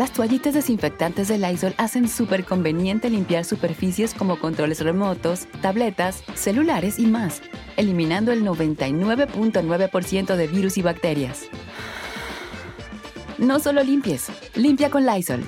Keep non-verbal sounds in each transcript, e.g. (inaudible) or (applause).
Las toallitas desinfectantes de Lysol hacen súper conveniente limpiar superficies como controles remotos, tabletas, celulares y más, eliminando el 99.9% de virus y bacterias. No solo limpies, limpia con Lysol.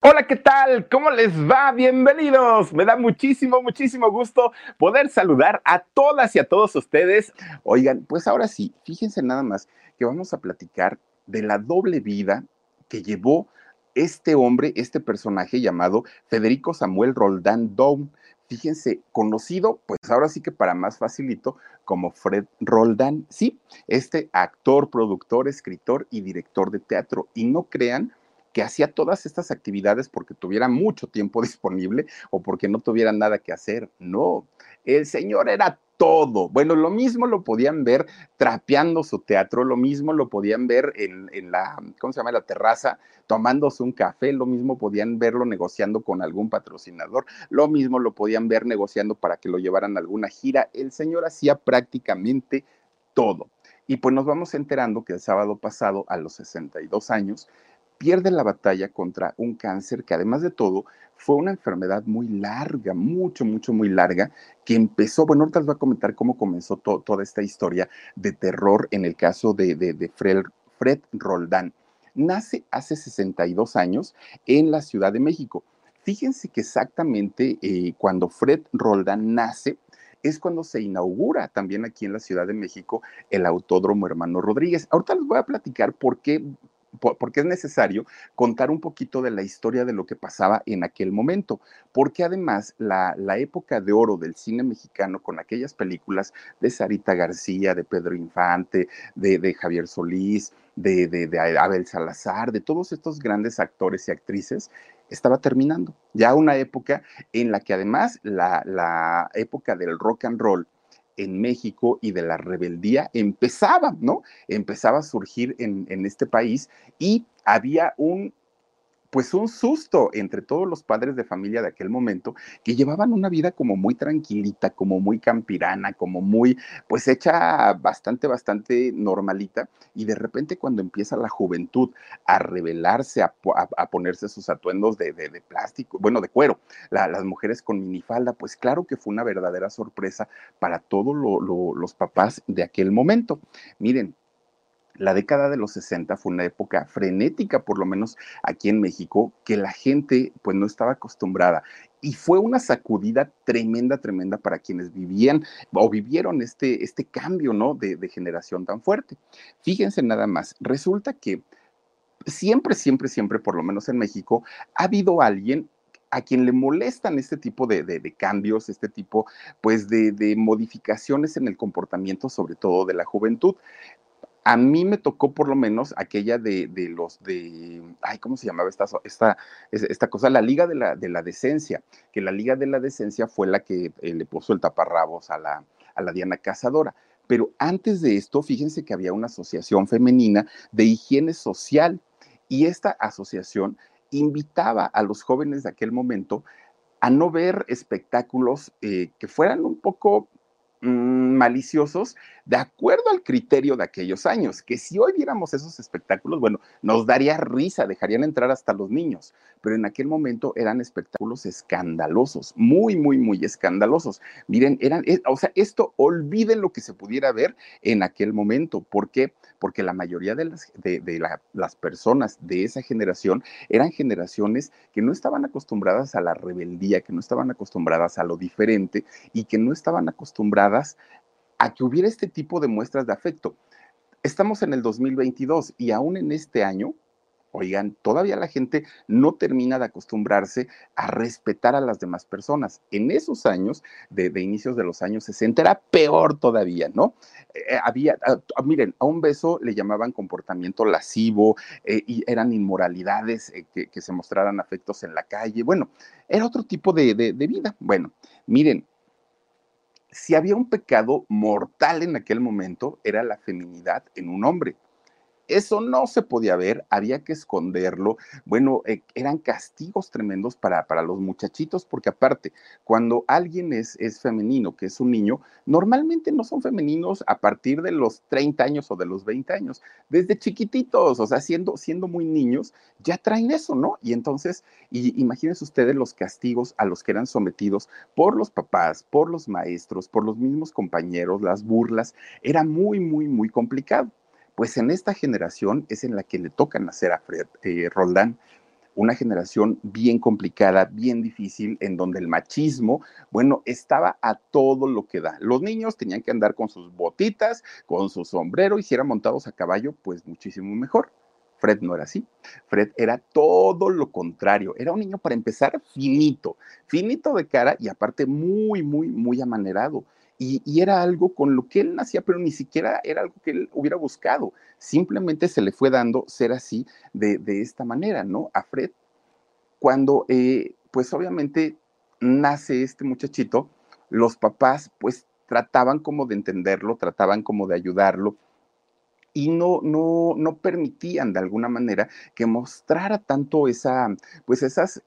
Hola, ¿qué tal? ¿Cómo les va? Bienvenidos. Me da muchísimo, muchísimo gusto poder saludar a todas y a todos ustedes. Oigan, pues ahora sí, fíjense nada más que vamos a platicar de la doble vida que llevó este hombre, este personaje llamado Federico Samuel Roldán Down. Fíjense, conocido, pues ahora sí que para más facilito, como Fred Roldán. Sí, este actor, productor, escritor y director de teatro. Y no crean que hacía todas estas actividades porque tuviera mucho tiempo (laughs) disponible o porque no tuviera nada que hacer. No, el señor era todo. Bueno, lo mismo lo podían ver trapeando su teatro, lo mismo lo podían ver en, la, ¿cómo se llama? La terraza, tomándose un café, lo mismo podían verlo negociando con algún patrocinador, lo mismo lo podían ver negociando para que lo llevaran a alguna gira. El señor hacía prácticamente todo. Y pues nos vamos enterando que el sábado pasado, a los 62 años, pierde la batalla contra un cáncer que además de todo fue una enfermedad muy larga, mucho, mucho, muy larga, que empezó, bueno, ahorita les voy a comentar cómo comenzó toda esta historia de terror en el caso de, Fred, Roldán. Nace hace 62 años en la Ciudad de México. Fíjense que exactamente eh, cuando Fred Roldán nace, es cuando se inaugura también aquí en la Ciudad de México el Autódromo Hermano Rodríguez. Ahorita les voy a platicar por qué porque es necesario contar un poquito de la historia de lo que pasaba en aquel momento, porque además la, época de oro del cine mexicano con aquellas películas de Sarita García, de Pedro Infante, de, Javier Solís, de, de, Abel Salazar, de todos estos grandes actores y actrices, estaba terminando. Ya una época en la que además la, la época del rock and roll en México y de la rebeldía empezaba, ¿no? Empezaba a surgir en, en este país y había un pues un susto entre todos los padres de familia de aquel momento que llevaban una vida como muy tranquilita, como muy campirana, como muy, pues hecha bastante, bastante normalita. Y de repente cuando empieza la juventud a rebelarse, a, ponerse sus atuendos de, plástico, bueno, de cuero, las mujeres con minifalda, pues claro que fue una verdadera sorpresa para todos los papás de aquel momento. Miren, la década de los 60 fue una época frenética, por lo menos aquí en México, que la gente pues no estaba acostumbrada. Y fue una sacudida tremenda, tremenda para quienes vivían o vivieron este, este cambio, ¿no? De, generación tan fuerte. Fíjense nada más, resulta que siempre, siempre, siempre, por lo menos en México, ha habido alguien a quien le molestan este tipo de, cambios, este tipo pues de, modificaciones en el comportamiento, sobre todo de la juventud. A mí me tocó por lo menos aquella de, los de, ay, ¿cómo se llamaba esta, esta, esta cosa? La Liga de la, de la Decencia, que la Liga de la Decencia fue la que eh, le puso el taparrabos a la, a la Diana Cazadora. Pero antes de esto, fíjense que había una asociación femenina de higiene social y esta asociación invitaba a los jóvenes de aquel momento a no ver espectáculos eh, que fueran un poco mm, maliciosos, de acuerdo al criterio de aquellos años, que si hoy viéramos esos espectáculos, bueno, nos daría risa, dejarían entrar hasta los niños, pero en aquel momento eran espectáculos escandalosos, muy, muy, muy escandalosos. Miren, eran, eh, o sea, esto olviden lo que se pudiera ver en aquel momento. ¿Por qué? Porque la mayoría de las, de, las personas de esa generación eran generaciones que no estaban acostumbradas a la rebeldía, que no estaban acostumbradas a lo diferente y que no estaban acostumbradas a que hubiera este tipo de muestras de afecto. Estamos en el 2022 y aún en este año, Oigan, todavía la gente no termina de acostumbrarse a respetar a las demás personas. En esos años, de, inicios de los años 60, era peor todavía, ¿no? Eh, eh, había, ah, ah, miren, a un beso le llamaban comportamiento lascivo eh, y eran inmoralidades que, se mostraran afectos en la calle. Bueno, era otro tipo de vida. Bueno, miren, si había un pecado mortal en aquel momento, era la feminidad en un hombre. Eso no se podía ver, había que esconderlo. Bueno, eh, eran castigos tremendos para, para, los muchachitos, porque aparte, cuando alguien es, es femenino, que es un niño, normalmente no son femeninos a partir de los 30 años o de los 20 años, desde chiquititos, o sea, siendo, siendo muy niños, ya traen eso, ¿no? Y entonces, y, imagínense ustedes los castigos a los que eran sometidos por los papás, por los maestros, por los mismos compañeros, las burlas, era muy, muy, muy complicado. Pues en esta generación es en la que le toca nacer a Fred eh, Roldán, una generación bien complicada, bien difícil, en donde el machismo, bueno, estaba a todo lo que da. Los niños tenían que andar con sus botitas, con su sombrero, y si eran montados a caballo, pues muchísimo mejor. Fred no era así. Fred era todo lo contrario. Era un niño, para empezar, finito, finito de cara y aparte muy, muy, muy amanerado. Y, era algo con lo que él nacía, pero ni siquiera era algo que él hubiera buscado. Simplemente se le fue dando ser así de, esta manera, ¿no? A Fred. Cuando, eh, pues obviamente nace este muchachito, los papás pues trataban como de entenderlo, trataban como de ayudarlo, y no, no, no permitían de alguna manera que mostrara tanto esa, pues esas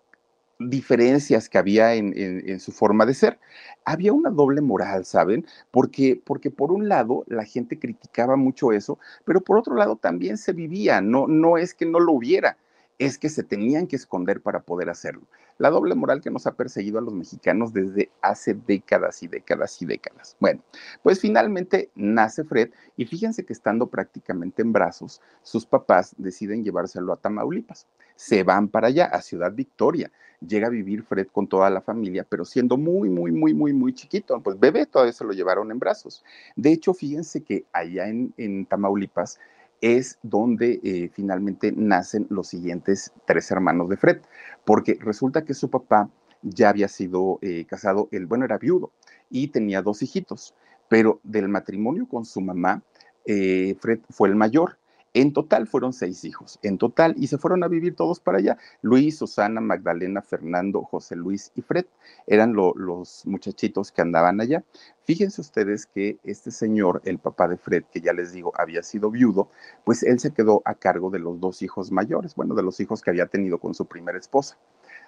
diferencias que había en, su forma de ser. Había una doble moral, ¿saben? Porque, porque por un lado la gente criticaba mucho eso, pero por otro lado también se vivía, no, no es que no lo hubiera, es que se tenían que esconder para poder hacerlo. La doble moral que nos ha perseguido a los mexicanos desde hace décadas y décadas y décadas. Bueno, pues finalmente nace Fred y fíjense que estando prácticamente en brazos, sus papás deciden llevárselo a Tamaulipas. Se van para allá, a Ciudad Victoria. Llega a vivir Fred con toda la familia, pero siendo muy, muy, muy, muy, muy chiquito. Pues bebé, todavía se lo llevaron en brazos. De hecho, fíjense que allá en, en Tamaulipas, es donde eh, finalmente nacen los siguientes tres hermanos de Fred, porque resulta que su papá ya había sido eh, casado, el bueno era viudo y tenía dos hijitos, pero del matrimonio con su mamá, eh, Fred fue el mayor en total fueron seis hijos, en total, y se fueron a vivir todos para allá. Luis, Susana, Magdalena, Fernando, José Luis y Fred eran los muchachitos que andaban allá. Fíjense ustedes que este señor, el papá de Fred, que ya les digo, había sido viudo, pues él se quedó a cargo de los dos hijos mayores, bueno, de los hijos que había tenido con su primera esposa.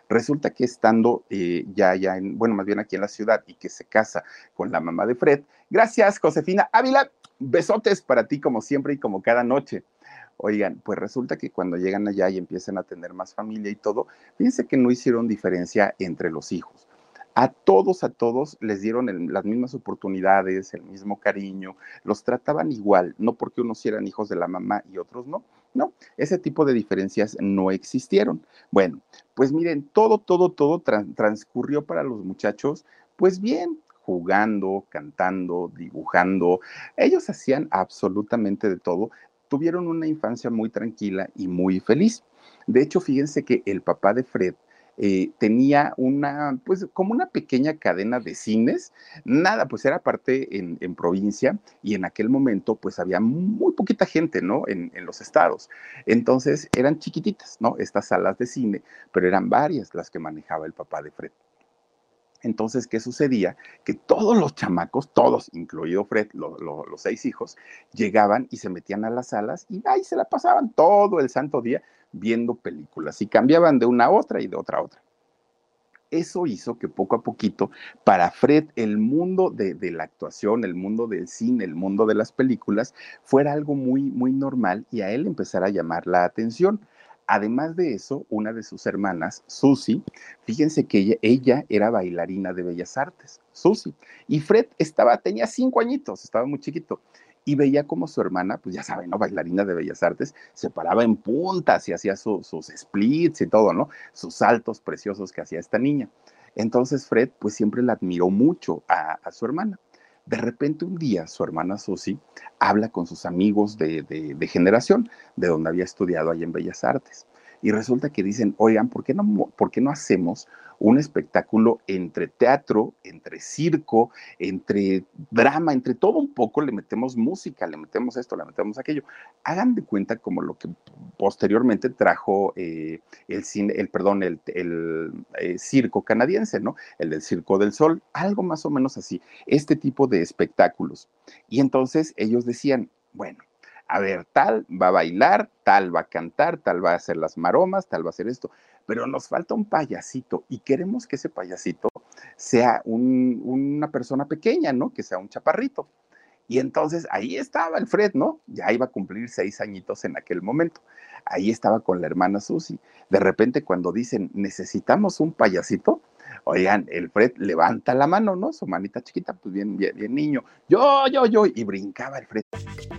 Resulta que estando eh, ya, ya en, bueno, más bien aquí en la ciudad y que se casa con la mamá de Fred, gracias Josefina Ávila, besotes para ti como siempre y como cada noche. Oigan, pues resulta que cuando llegan allá y empiezan a tener más familia y todo, fíjense que no hicieron diferencia entre los hijos. A todos, a todos les dieron las mismas oportunidades, el mismo cariño, los trataban igual, no porque unos eran hijos de la mamá y otros no. No, ese tipo de diferencias no existieron. Bueno, pues miren, todo, todo, todo transcurrió para los muchachos, pues bien, jugando, cantando, dibujando. Ellos hacían absolutamente de todo tuvieron una infancia muy tranquila y muy feliz. De hecho, fíjense que el papá de Fred eh, tenía una, pues como una pequeña cadena de cines, nada, pues era parte en, provincia y en aquel momento pues había muy poquita gente, ¿no? En, en, los estados. Entonces eran chiquititas, ¿no? Estas salas de cine, pero eran varias las que manejaba el papá de Fred. Entonces, ¿qué sucedía? Que todos los chamacos, todos, incluido Fred, los seis hijos, llegaban y se metían a las salas y ahí se la pasaban todo el santo día viendo películas y cambiaban de una a otra y de otra a otra. Eso hizo que poco a poquito, para Fred, el mundo de, de, la actuación, el mundo del cine, el mundo de las películas, fuera algo muy, muy normal y a él empezara a llamar la atención. Además de eso, una de sus hermanas, Susie, fíjense que ella, era bailarina de Bellas Artes, Susie, y Fred estaba, tenía cinco añitos, estaba muy chiquito, y veía como su hermana, pues ya saben, ¿no? Bailarina de Bellas Artes, se paraba en puntas y hacía sus splits y todo, ¿no? Sus saltos preciosos que hacía esta niña. Entonces Fred, pues siempre la admiró mucho a su hermana. De repente un día su hermana Susi habla con sus amigos de, de generación, de donde había estudiado ahí en Bellas Artes y resulta que dicen, oigan, ¿por qué no, por qué no hacemos un espectáculo entre teatro, entre circo, entre drama, entre todo un poco, le metemos música, le metemos esto, le metemos aquello. Hagan de cuenta como lo que posteriormente trajo eh, el el perdón, el, eh, circo canadiense, ¿no? El del Circo del Sol, algo más o menos así, este tipo de espectáculos. Y entonces ellos decían, bueno, a ver, tal va a bailar, tal va a cantar, tal va a hacer las maromas, tal va a hacer esto, pero nos falta un payasito y queremos que ese payasito sea una persona pequeña, ¿no? Que sea un chaparrito. Y entonces ahí estaba el Fred, ¿no? Ya iba a cumplir seis añitos en aquel momento. Ahí estaba con la hermana Susi. De repente cuando dicen, necesitamos un payasito, Oigan, el Fred levanta la mano, ¿no? Su manita chiquita, pues bien, bien, bien niño. Yo, yo, yo. Y brincaba el Fred.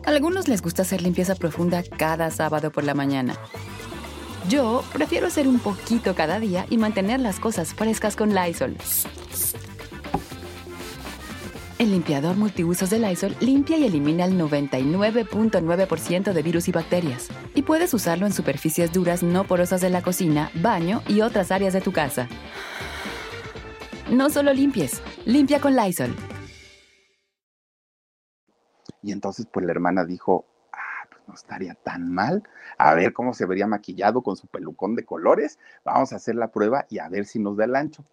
A algunos les gusta hacer limpieza profunda cada sábado por la mañana. Yo prefiero hacer un poquito cada día y mantener las cosas frescas con Lysol. El limpiador multiusos de Lysol limpia y elimina el 99.9% de virus y bacterias. Y puedes usarlo en superficies duras no porosas de la cocina, baño y otras áreas de tu casa. No solo limpies, limpia con Lysol. Y entonces, pues la hermana dijo, ah, pues no estaría tan mal. A ver cómo se vería maquillado con su pelucón de colores. Vamos a hacer la prueba y a ver si nos da el ancho.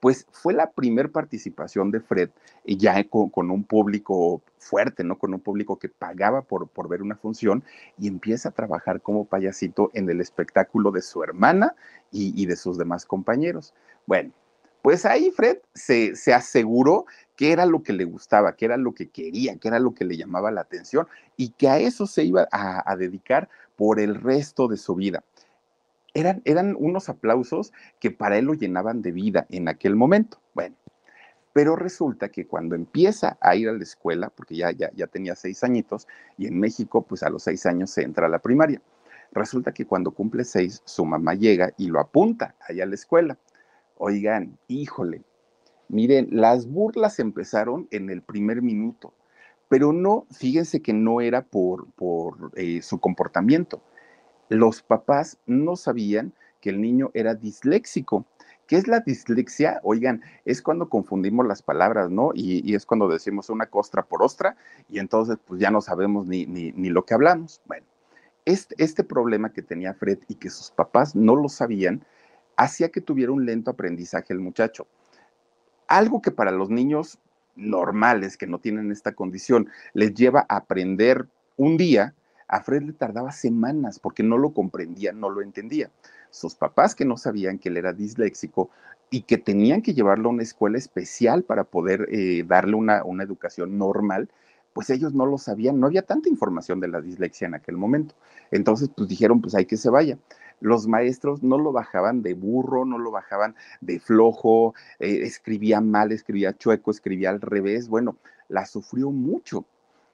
Pues fue la primer participación de Fred, y ya con, un público fuerte, ¿no? Con un público que pagaba por, ver una función y empieza a trabajar como payasito en el espectáculo de su hermana y de sus demás compañeros. Bueno, pues ahí Fred se, aseguró que era lo que le gustaba, que era lo que quería, que era lo que le llamaba la atención y que a eso se iba a, dedicar por el resto de su vida. Eran, eran, unos aplausos que para él lo llenaban de vida en aquel momento. Bueno, pero resulta que cuando empieza a ir a la escuela, porque ya, ya, ya tenía seis añitos, y en México, pues a los seis años se entra a la primaria. Resulta que cuando cumple seis, su mamá llega y lo apunta allá a la escuela. Oigan, híjole, miren, las burlas empezaron en el primer minuto, pero no, fíjense que no era por, por eh, su comportamiento. Los papás no sabían que el niño era disléxico. ¿Qué es la dislexia? Oigan, es cuando confundimos las palabras, ¿no? Y, es cuando decimos una costra por ostra y entonces pues ya no sabemos ni, ni, ni lo que hablamos. Bueno, este, este problema que tenía Fred y que sus papás no lo sabían, hacía que tuviera un lento aprendizaje el muchacho. Algo que para los niños normales que no tienen esta condición les lleva a aprender un día, a Fred le tardaba semanas porque no lo comprendía, no lo entendía. Sus papás que no sabían que él era disléxico y que tenían que llevarlo a una escuela especial para poder eh, darle una, una educación normal, pues ellos no lo sabían, no había tanta información de la dislexia en aquel momento. Entonces, pues dijeron, pues hay que se vaya los maestros no lo bajaban de burro, no lo bajaban de flojo, eh, escribía mal, escribía chueco, escribía al revés, bueno, la sufrió mucho.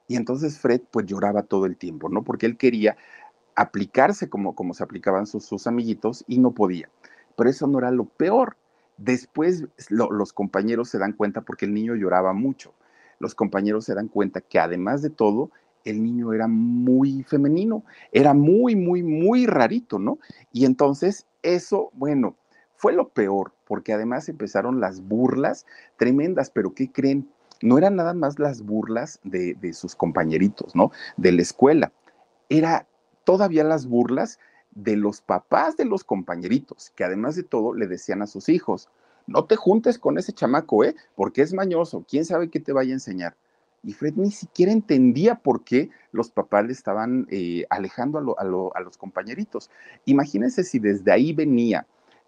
Y entonces Fred pues lloraba todo el tiempo, ¿no? Porque él quería aplicarse como, como se aplicaban sus, sus amiguitos y no podía. Pero eso no era lo peor. Después los compañeros se dan cuenta porque el niño lloraba mucho. Los compañeros se dan cuenta que además de todo, el niño era muy femenino, era muy, muy, muy rarito, ¿no? Y entonces eso, bueno, fue lo peor, porque además empezaron las burlas tremendas, pero ¿qué creen? No eran nada más las burlas de, de sus compañeritos, ¿no? De la escuela, era todavía las burlas de los papás de los compañeritos, que además de todo le decían a sus hijos, no te juntes con ese chamaco, ¿eh? Porque es mañoso, quién sabe qué te vaya a enseñar y Fred ni siquiera entendía por qué los papás le estaban eh, alejando a, los compañeritos. Imagínense si desde ahí venía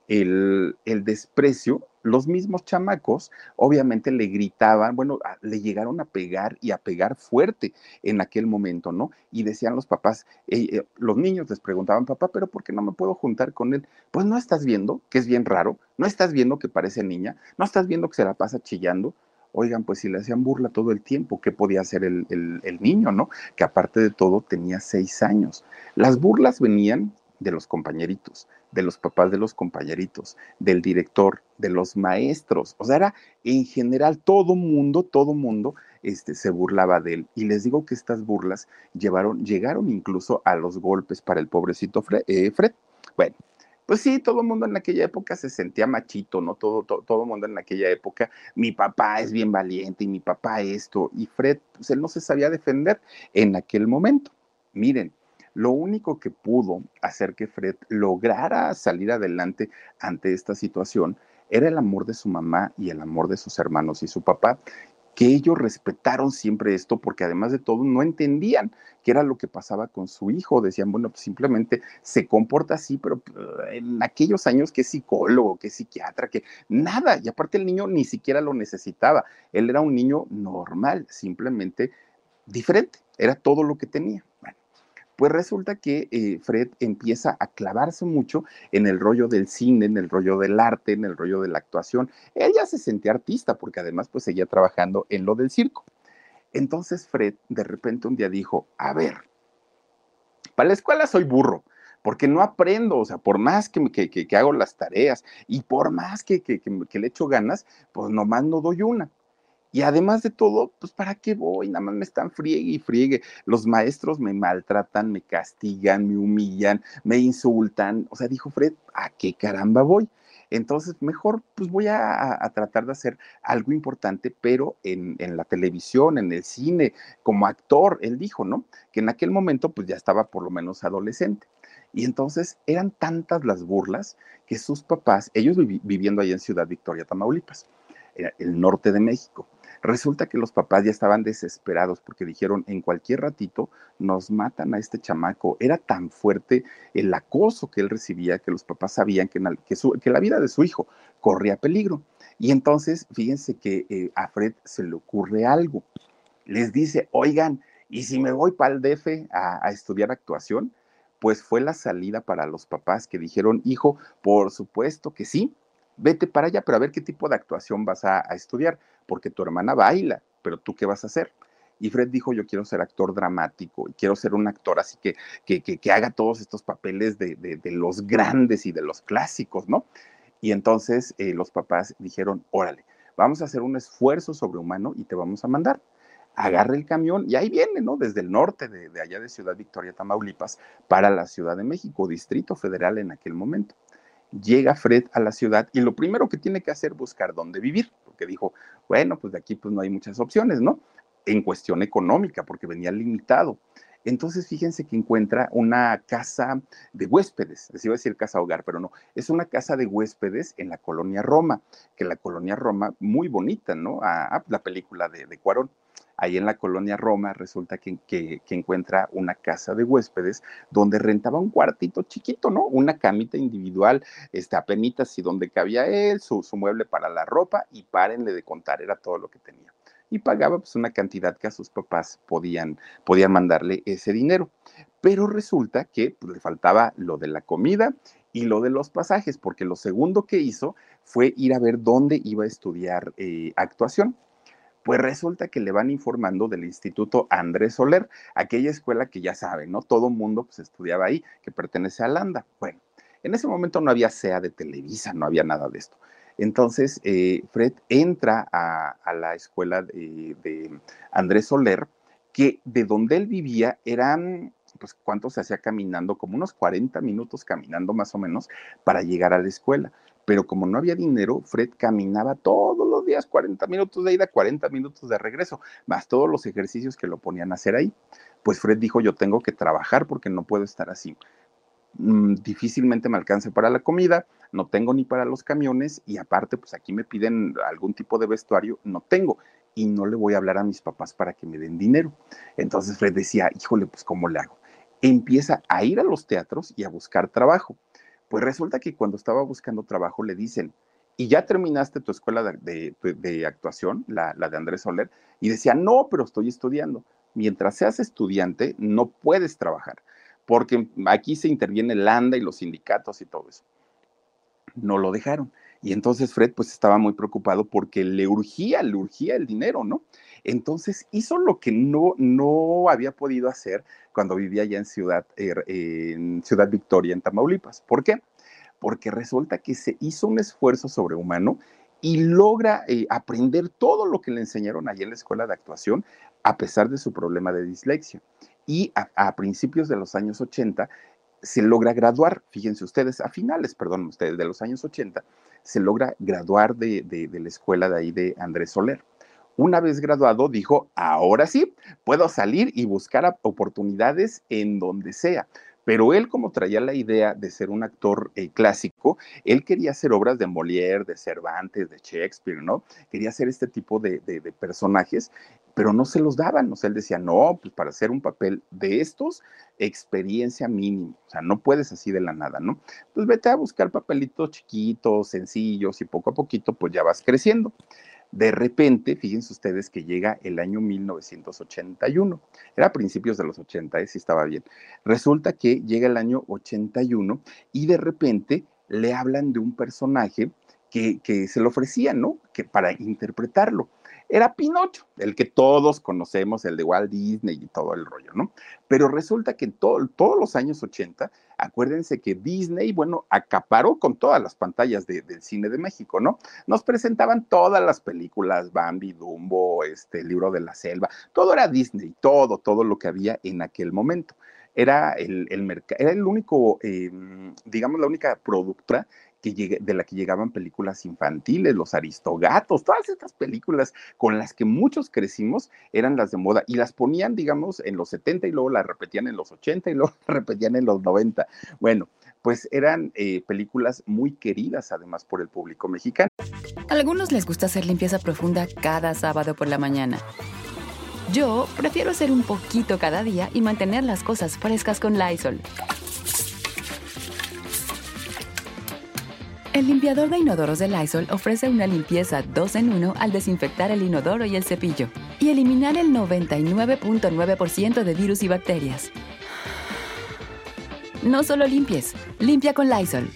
el, desprecio, los mismos chamacos obviamente le gritaban, bueno, le llegaron a pegar y a pegar fuerte en aquel momento, ¿no? Y decían los papás, eh, los niños les preguntaban, papá, pero ¿por qué no me puedo juntar con él? Pues no estás viendo que es bien raro, no estás viendo que parece niña, no estás viendo que se la pasa chillando, Oigan, pues si le hacían burla todo el tiempo, ¿qué podía hacer el, niño, no? Que aparte de todo tenía seis años. Las burlas venían de los compañeritos, de los papás de los compañeritos, del director, de los maestros. O sea, era en general todo mundo, todo mundo este, se burlaba de él. Y les digo que estas burlas llevaron, llegaron incluso a los golpes para el pobrecito eh, Fred. Bueno, pues sí, todo el mundo en aquella época se sentía machito, ¿no? Todo, todo, el mundo en aquella época, mi papá es bien valiente y mi papá esto, y Fred, pues él no se sabía defender en aquel momento. Miren, lo único que pudo hacer que Fred lograra salir adelante ante esta situación era el amor de su mamá y el amor de sus hermanos y su papá, que ellos respetaron siempre esto porque además de todo no entendían qué era lo que pasaba con su hijo. Decían, bueno, pues simplemente se comporta así, pero eh, en aquellos años que psicólogo, que psiquiatra, que nada. Y aparte el niño ni siquiera lo necesitaba. Él era un niño normal, simplemente diferente. Era todo lo que tenía. Pues resulta que eh, Fred empieza a clavarse mucho en el rollo del cine, en el rollo del arte, en el rollo de la actuación. Él ya se sentía artista porque además pues seguía trabajando en lo del circo. Entonces Fred de repente un día dijo, a ver, para la escuela soy burro, porque no aprendo, o sea, por más que, que, que hago las tareas y por más que, que, le echo ganas, pues nomás no doy una. Y además de todo, pues ¿para qué voy? Nada más me están friegue y friegue. Los maestros me maltratan, me castigan, me humillan, me insultan. O sea, dijo Fred, ¿a qué caramba voy? Entonces, mejor pues voy a, tratar de hacer algo importante, pero en, en, la televisión, en el cine, como actor, él dijo, ¿no? Que en aquel momento pues ya estaba por lo menos adolescente. Y entonces eran tantas las burlas que sus papás, ellos viviendo ahí en Ciudad Victoria, Tamaulipas, el norte de México, Resulta que los papás ya estaban desesperados porque dijeron, en cualquier ratito nos matan a este chamaco. Era tan fuerte el acoso que él recibía que los papás sabían que, que, la vida de su hijo corría peligro. Y entonces, fíjense que eh, a Fred se le ocurre algo. Les dice, oigan, ¿y si me voy para el DF a estudiar actuación? Pues fue la salida para los papás que dijeron, hijo, por supuesto que sí, vete para allá, pero a ver qué tipo de actuación vas a, estudiar, porque tu hermana baila, pero tú qué vas a hacer. Y Fred dijo, yo quiero ser actor dramático y quiero ser un actor así que, que, que, haga todos estos papeles de, de, los grandes y de los clásicos, ¿no? Y entonces eh, los papás dijeron, órale, vamos a hacer un esfuerzo sobrehumano y te vamos a mandar. Agarra el camión y ahí viene, ¿no? Desde el norte de, de allá de Ciudad Victoria, Tamaulipas, para la Ciudad de México, Distrito Federal en aquel momento llega Fred a la ciudad y lo primero que tiene que hacer es buscar dónde vivir, porque dijo, bueno, pues de aquí pues no hay muchas opciones, ¿no? En cuestión económica, porque venía limitado. Entonces, fíjense que encuentra una casa de huéspedes, les iba a decir casa hogar, pero no, es una casa de huéspedes en la colonia Roma, que la colonia Roma, muy bonita, ¿no? A, la película de, de Cuarón ahí en la colonia Roma, resulta que, encuentra una casa de huéspedes donde rentaba un cuartito chiquito, ¿no? Una camita individual, este, apenitas y donde cabía él, su, su mueble para la ropa y párenle de contar, era todo lo que tenía. Y pagaba pues una cantidad que a sus papás podían, podían mandarle ese dinero. Pero resulta que pues, le faltaba lo de la comida y lo de los pasajes, porque lo segundo que hizo fue ir a ver dónde iba a estudiar eh, actuación. Pues resulta que le van informando del Instituto Andrés Soler, aquella escuela que ya saben, ¿no? Todo mundo pues, estudiaba ahí, que pertenece a Landa. Bueno, en ese momento no había SEA de Televisa, no había nada de esto. Entonces, eh, Fred entra a, la escuela de, de, Andrés Soler, que de donde él vivía eran, pues, ¿cuánto se hacía caminando? Como unos 40 minutos caminando más o menos para llegar a la escuela pero como no había dinero, Fred caminaba todos los días 40 minutos de ida, 40 minutos de regreso, más todos los ejercicios que lo ponían a hacer ahí. Pues Fred dijo, yo tengo que trabajar porque no puedo estar así. Mm, difícilmente me alcance para la comida, no tengo ni para los camiones y aparte, pues aquí me piden algún tipo de vestuario, no tengo y no le voy a hablar a mis papás para que me den dinero. Entonces Fred decía, híjole, pues ¿cómo le hago? Empieza a ir a los teatros y a buscar trabajo pues resulta que cuando estaba buscando trabajo le dicen, ¿y ya terminaste tu escuela de, actuación, la, la, de Andrés Soler? Y decía, no, pero estoy estudiando. Mientras seas estudiante, no puedes trabajar, porque aquí se interviene el ANDA y los sindicatos y todo eso. No lo dejaron. Y entonces Fred pues estaba muy preocupado porque le urgía, le urgía el dinero, ¿no? Entonces hizo lo que no, no había podido hacer cuando vivía allá en Ciudad, er, en Ciudad Victoria, en Tamaulipas. ¿Por qué? Porque resulta que se hizo un esfuerzo sobrehumano y logra eh, aprender todo lo que le enseñaron allí en la escuela de actuación, a pesar de su problema de dislexia. Y a, principios de los años 80 se logra graduar, fíjense ustedes, a finales, perdón, ustedes, de los años 80, se logra graduar de, de la escuela de ahí de Andrés Soler. Una vez graduado, dijo, ahora sí, puedo salir y buscar oportunidades en donde sea. Pero él, como traía la idea de ser un actor eh, clásico, él quería hacer obras de Molière, de Cervantes, de Shakespeare, ¿no? Quería hacer este tipo de, personajes, pero no se los daban. O sea, él decía, no, pues para hacer un papel de estos, experiencia mínima. O sea, no puedes así de la nada, ¿no? Pues vete a buscar papelitos chiquitos, sencillos, y poco a poquito, pues ya vas creciendo. De repente, fíjense ustedes que llega el año 1981. Era a principios de los 80, ¿eh? si estaba bien. Resulta que llega el año 81 y de repente le hablan de un personaje que, que se le ofrecía, ¿no? Que para interpretarlo era Pinocho, el que todos conocemos, el de Walt Disney y todo el rollo, ¿no? Pero resulta que en todos los años 80, acuérdense que Disney, bueno, acaparó con todas las pantallas del cine de México, ¿no? Nos presentaban todas las películas, Bambi, Dumbo, este, el libro de la selva, todo era Disney, todo, todo lo que había en aquel momento era el, el era el único, em, digamos, la única productora de la que llegaban películas infantiles, los aristogatos, todas estas películas con las que muchos crecimos eran las de moda y las ponían, digamos, en los 70 y luego las repetían en los 80 y luego (laughs) repetían en los 90. Bueno, pues eran eh, películas muy queridas además por el público mexicano. A algunos les gusta hacer limpieza profunda cada sábado por la mañana. Yo prefiero hacer un poquito cada día y mantener las cosas frescas con Lysol. El limpiador de inodoros de Lysol ofrece una limpieza 2 en 1 al desinfectar el inodoro y el cepillo y eliminar el 99.9% de virus y bacterias. No solo limpies, limpia con Lysol.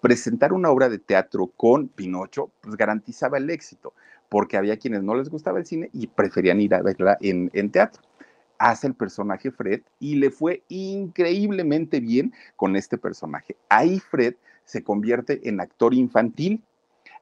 Presentar una obra de teatro con Pinocho pues garantizaba el éxito, porque había quienes no les gustaba el cine y preferían ir a verla en, en teatro hace el personaje Fred y le fue increíblemente bien con este personaje. Ahí Fred se convierte en actor infantil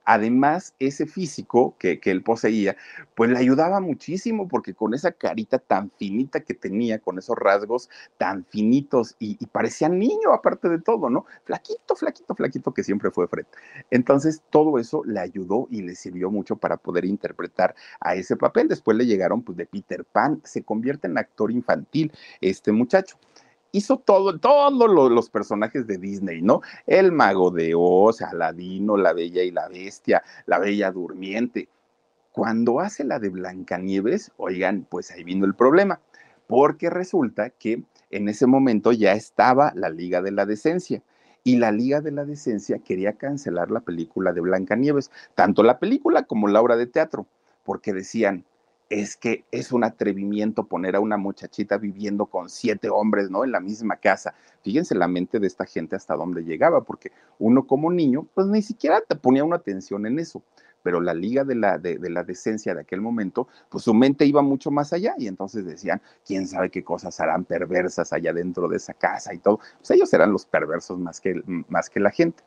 Además, ese físico que, él poseía, pues le ayudaba muchísimo porque con esa carita tan finita que tenía, con esos rasgos tan finitos y, parecía niño aparte de todo, ¿no? Flaquito, flaquito, flaquito que siempre fue Fred. Entonces, todo eso le ayudó y le sirvió mucho para poder interpretar a ese papel. Después le llegaron pues de Peter Pan, se convierte en actor infantil este muchacho hizo todo, todos los personajes de Disney, ¿no? El mago de Oz, Aladino, la Bella y la Bestia, la Bella Durmiente. Cuando hace la de Blancanieves, oigan, pues ahí vino el problema, porque resulta que en ese momento ya estaba la Liga de la Decencia y la Liga de la Decencia quería cancelar la película de Blancanieves, tanto la película como la obra de teatro, porque decían, es que es un atrevimiento poner a una muchachita viviendo con siete hombres, ¿no? En la misma casa. Fíjense la mente de esta gente hasta dónde llegaba, porque uno como niño, pues ni siquiera te ponía una atención en eso. Pero la liga de la, de, la decencia de aquel momento, pues su mente iba mucho más allá y entonces decían, quién sabe qué cosas harán perversas allá dentro de esa casa y todo. Pues ellos eran los perversos más que, más que la gente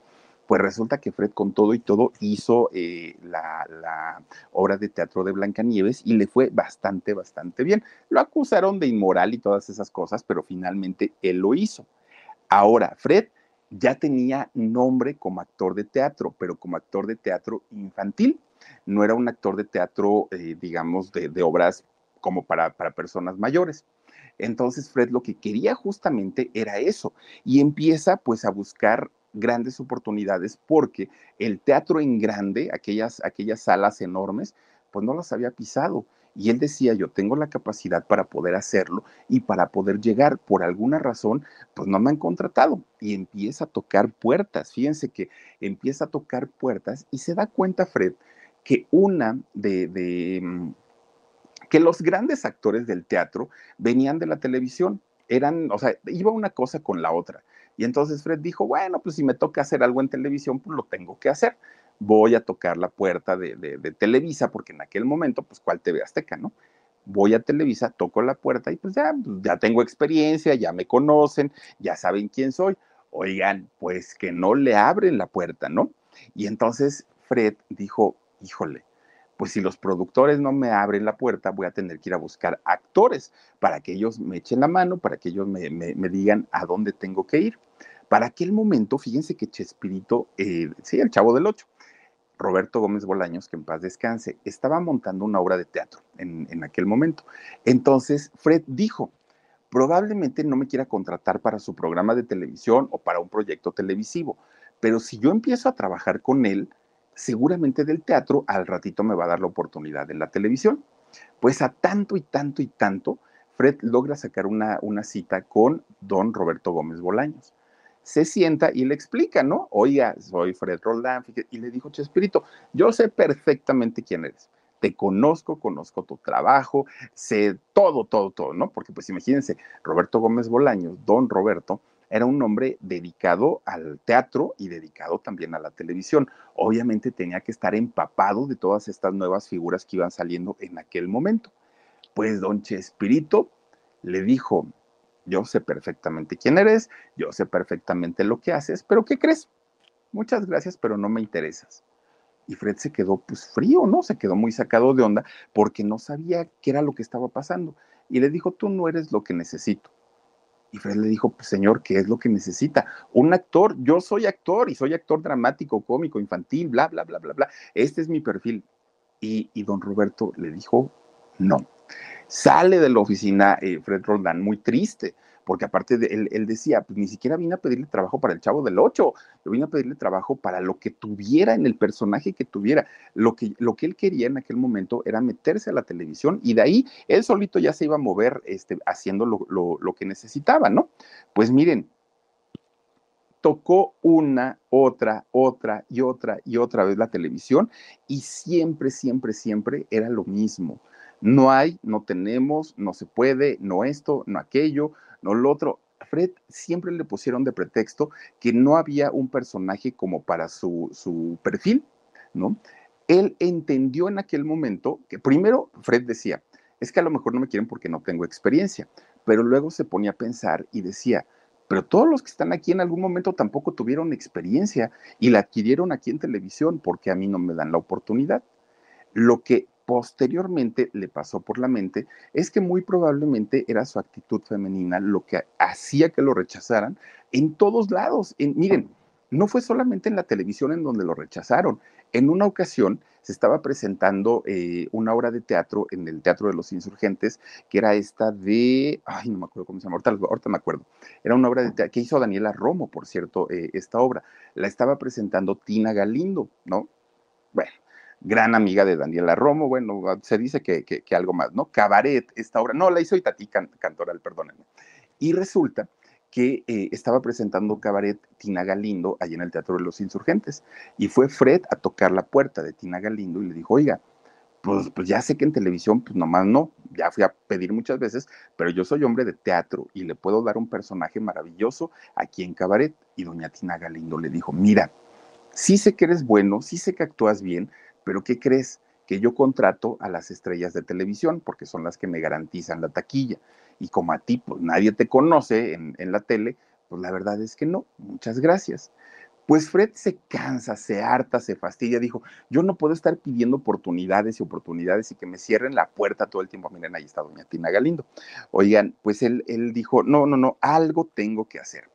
pues resulta que Fred con todo y todo hizo eh, la, obra de teatro de Blancanieves y le fue bastante, bastante bien. Lo acusaron de inmoral y todas esas cosas, pero finalmente él lo hizo. Ahora, Fred ya tenía nombre como actor de teatro, pero como actor de teatro infantil. No era un actor de teatro, eh, digamos, de, de, obras como para, para personas mayores. Entonces Fred lo que quería justamente era eso y empieza pues a buscar grandes oportunidades porque el teatro en grande, aquellas, aquellas salas enormes, pues no las había pisado. Y él decía, yo tengo la capacidad para poder hacerlo y para poder llegar. Por alguna razón, pues no me han contratado. Y empieza a tocar puertas. Fíjense que empieza a tocar puertas y se da cuenta Fred que una de, de mm, que los grandes actores del teatro venían de la televisión. Eran, o sea, iba una cosa con la otra. Y entonces Fred dijo, bueno, pues si me toca hacer algo en televisión, pues lo tengo que hacer. Voy a tocar la puerta de, Televisa, porque en aquel momento, pues, ¿cuál TV Azteca, no? Voy a Televisa, toco la puerta y pues ya, pues, ya tengo experiencia, ya me conocen, ya saben quién soy. Oigan, pues que no le abren la puerta, ¿no? Y entonces Fred dijo, híjole, pues si los productores no me abren la puerta, voy a tener que ir a buscar actores para que ellos me echen la mano, para que ellos me, digan a dónde tengo que ir. Para aquel momento, fíjense que Chespirito, eh, sí, el chavo del ocho, Roberto Gómez Bolaños, que en paz descanse, estaba montando una obra de teatro en, aquel momento. Entonces, Fred dijo, probablemente no me quiera contratar para su programa de televisión o para un proyecto televisivo, pero si yo empiezo a trabajar con él, seguramente del teatro al ratito me va a dar la oportunidad en la televisión. Pues a tanto y tanto y tanto, Fred logra sacar una cita con don Roberto Gómez Bolaños se sienta y le explica, ¿no? Oiga, soy Fred Roldán, y le dijo, Chespirito, yo sé perfectamente quién eres. Te conozco, conozco tu trabajo, sé todo, todo, todo, ¿no? Porque pues imagínense, Roberto Gómez Bolaños, don Roberto, era un hombre dedicado al teatro y dedicado también a la televisión. Obviamente tenía que estar empapado de todas estas nuevas figuras que iban saliendo en aquel momento. Pues don Chespirito le dijo, yo sé perfectamente quién eres, yo sé perfectamente lo que haces, pero ¿qué crees? Muchas gracias, pero no me interesas. Y Fred se quedó pues frío, ¿no? Se quedó muy sacado de onda porque no sabía qué era lo que estaba pasando. Y le dijo, tú no eres lo que necesito. Y Fred le dijo, pues señor, ¿qué es lo que necesita? Un actor, yo soy actor y soy actor dramático, cómico, infantil, bla, bla, bla, bla, bla. Este es mi perfil. Y, y don Roberto le dijo, no. Sale de la oficina eh, Fred Roldán muy triste, porque aparte de él, él, decía, pues ni siquiera vine a pedirle trabajo para el Chavo del Ocho, yo vine a pedirle trabajo para lo que tuviera en el personaje que tuviera. Lo que, lo que él quería en aquel momento era meterse a la televisión y de ahí él solito ya se iba a mover este, haciendo lo, lo, lo que necesitaba, ¿no? Pues miren, tocó una, otra, otra y otra y otra vez la televisión y siempre, siempre, siempre era lo mismo no hay, no tenemos, no se puede, no esto, no aquello, no lo otro. Fred siempre le pusieron de pretexto que no había un personaje como para su, su perfil, ¿no? Él entendió en aquel momento que primero Fred decía, es que a lo mejor no me quieren porque no tengo experiencia, pero luego se ponía a pensar y decía, pero todos los que están aquí en algún momento tampoco tuvieron experiencia y la adquirieron aquí en televisión porque a mí no me dan la oportunidad. Lo que posteriormente le pasó por la mente es que muy probablemente era su actitud femenina lo que hacía que lo rechazaran en todos lados. miren, no fue solamente en la televisión en donde lo rechazaron. En una ocasión se estaba presentando eh, una obra de teatro en el Teatro de los Insurgentes, que era esta de, ay, no me acuerdo cómo se llama, ahorita, me acuerdo. Era una obra de teatro que hizo Daniela Romo, por cierto, eh, esta obra. La estaba presentando Tina Galindo, ¿no? Bueno, gran amiga de Daniela Romo, bueno, se dice que, que, algo más, ¿no? Cabaret, esta obra, no, la hizo Itatí Cantoral, perdónenme. Y resulta que eh, estaba presentando Cabaret Tina Galindo allí en el Teatro de los Insurgentes. Y fue Fred a tocar la puerta de Tina Galindo y le dijo, oiga, pues, pues ya sé que en televisión, pues nomás no, ya fui a pedir muchas veces, pero yo soy hombre de teatro y le puedo dar un personaje maravilloso aquí en Cabaret. Y doña Tina Galindo le dijo, mira, sí sé que eres bueno, sí sé que actúas bien, pero ¿qué crees? Que yo contrato a las estrellas de televisión porque son las que me garantizan la taquilla. Y como a ti, pues nadie te conoce en, la tele, pues la verdad es que no. Muchas gracias. Pues Fred se cansa, se harta, se fastidia, dijo, yo no puedo estar pidiendo oportunidades y oportunidades y que me cierren la puerta todo el tiempo. Miren, ahí está doña Tina Galindo. Oigan, pues él, él dijo, no, no, no, algo tengo que hacer.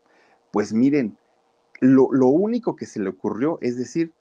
Pues miren, lo, lo único que se le ocurrió es decir,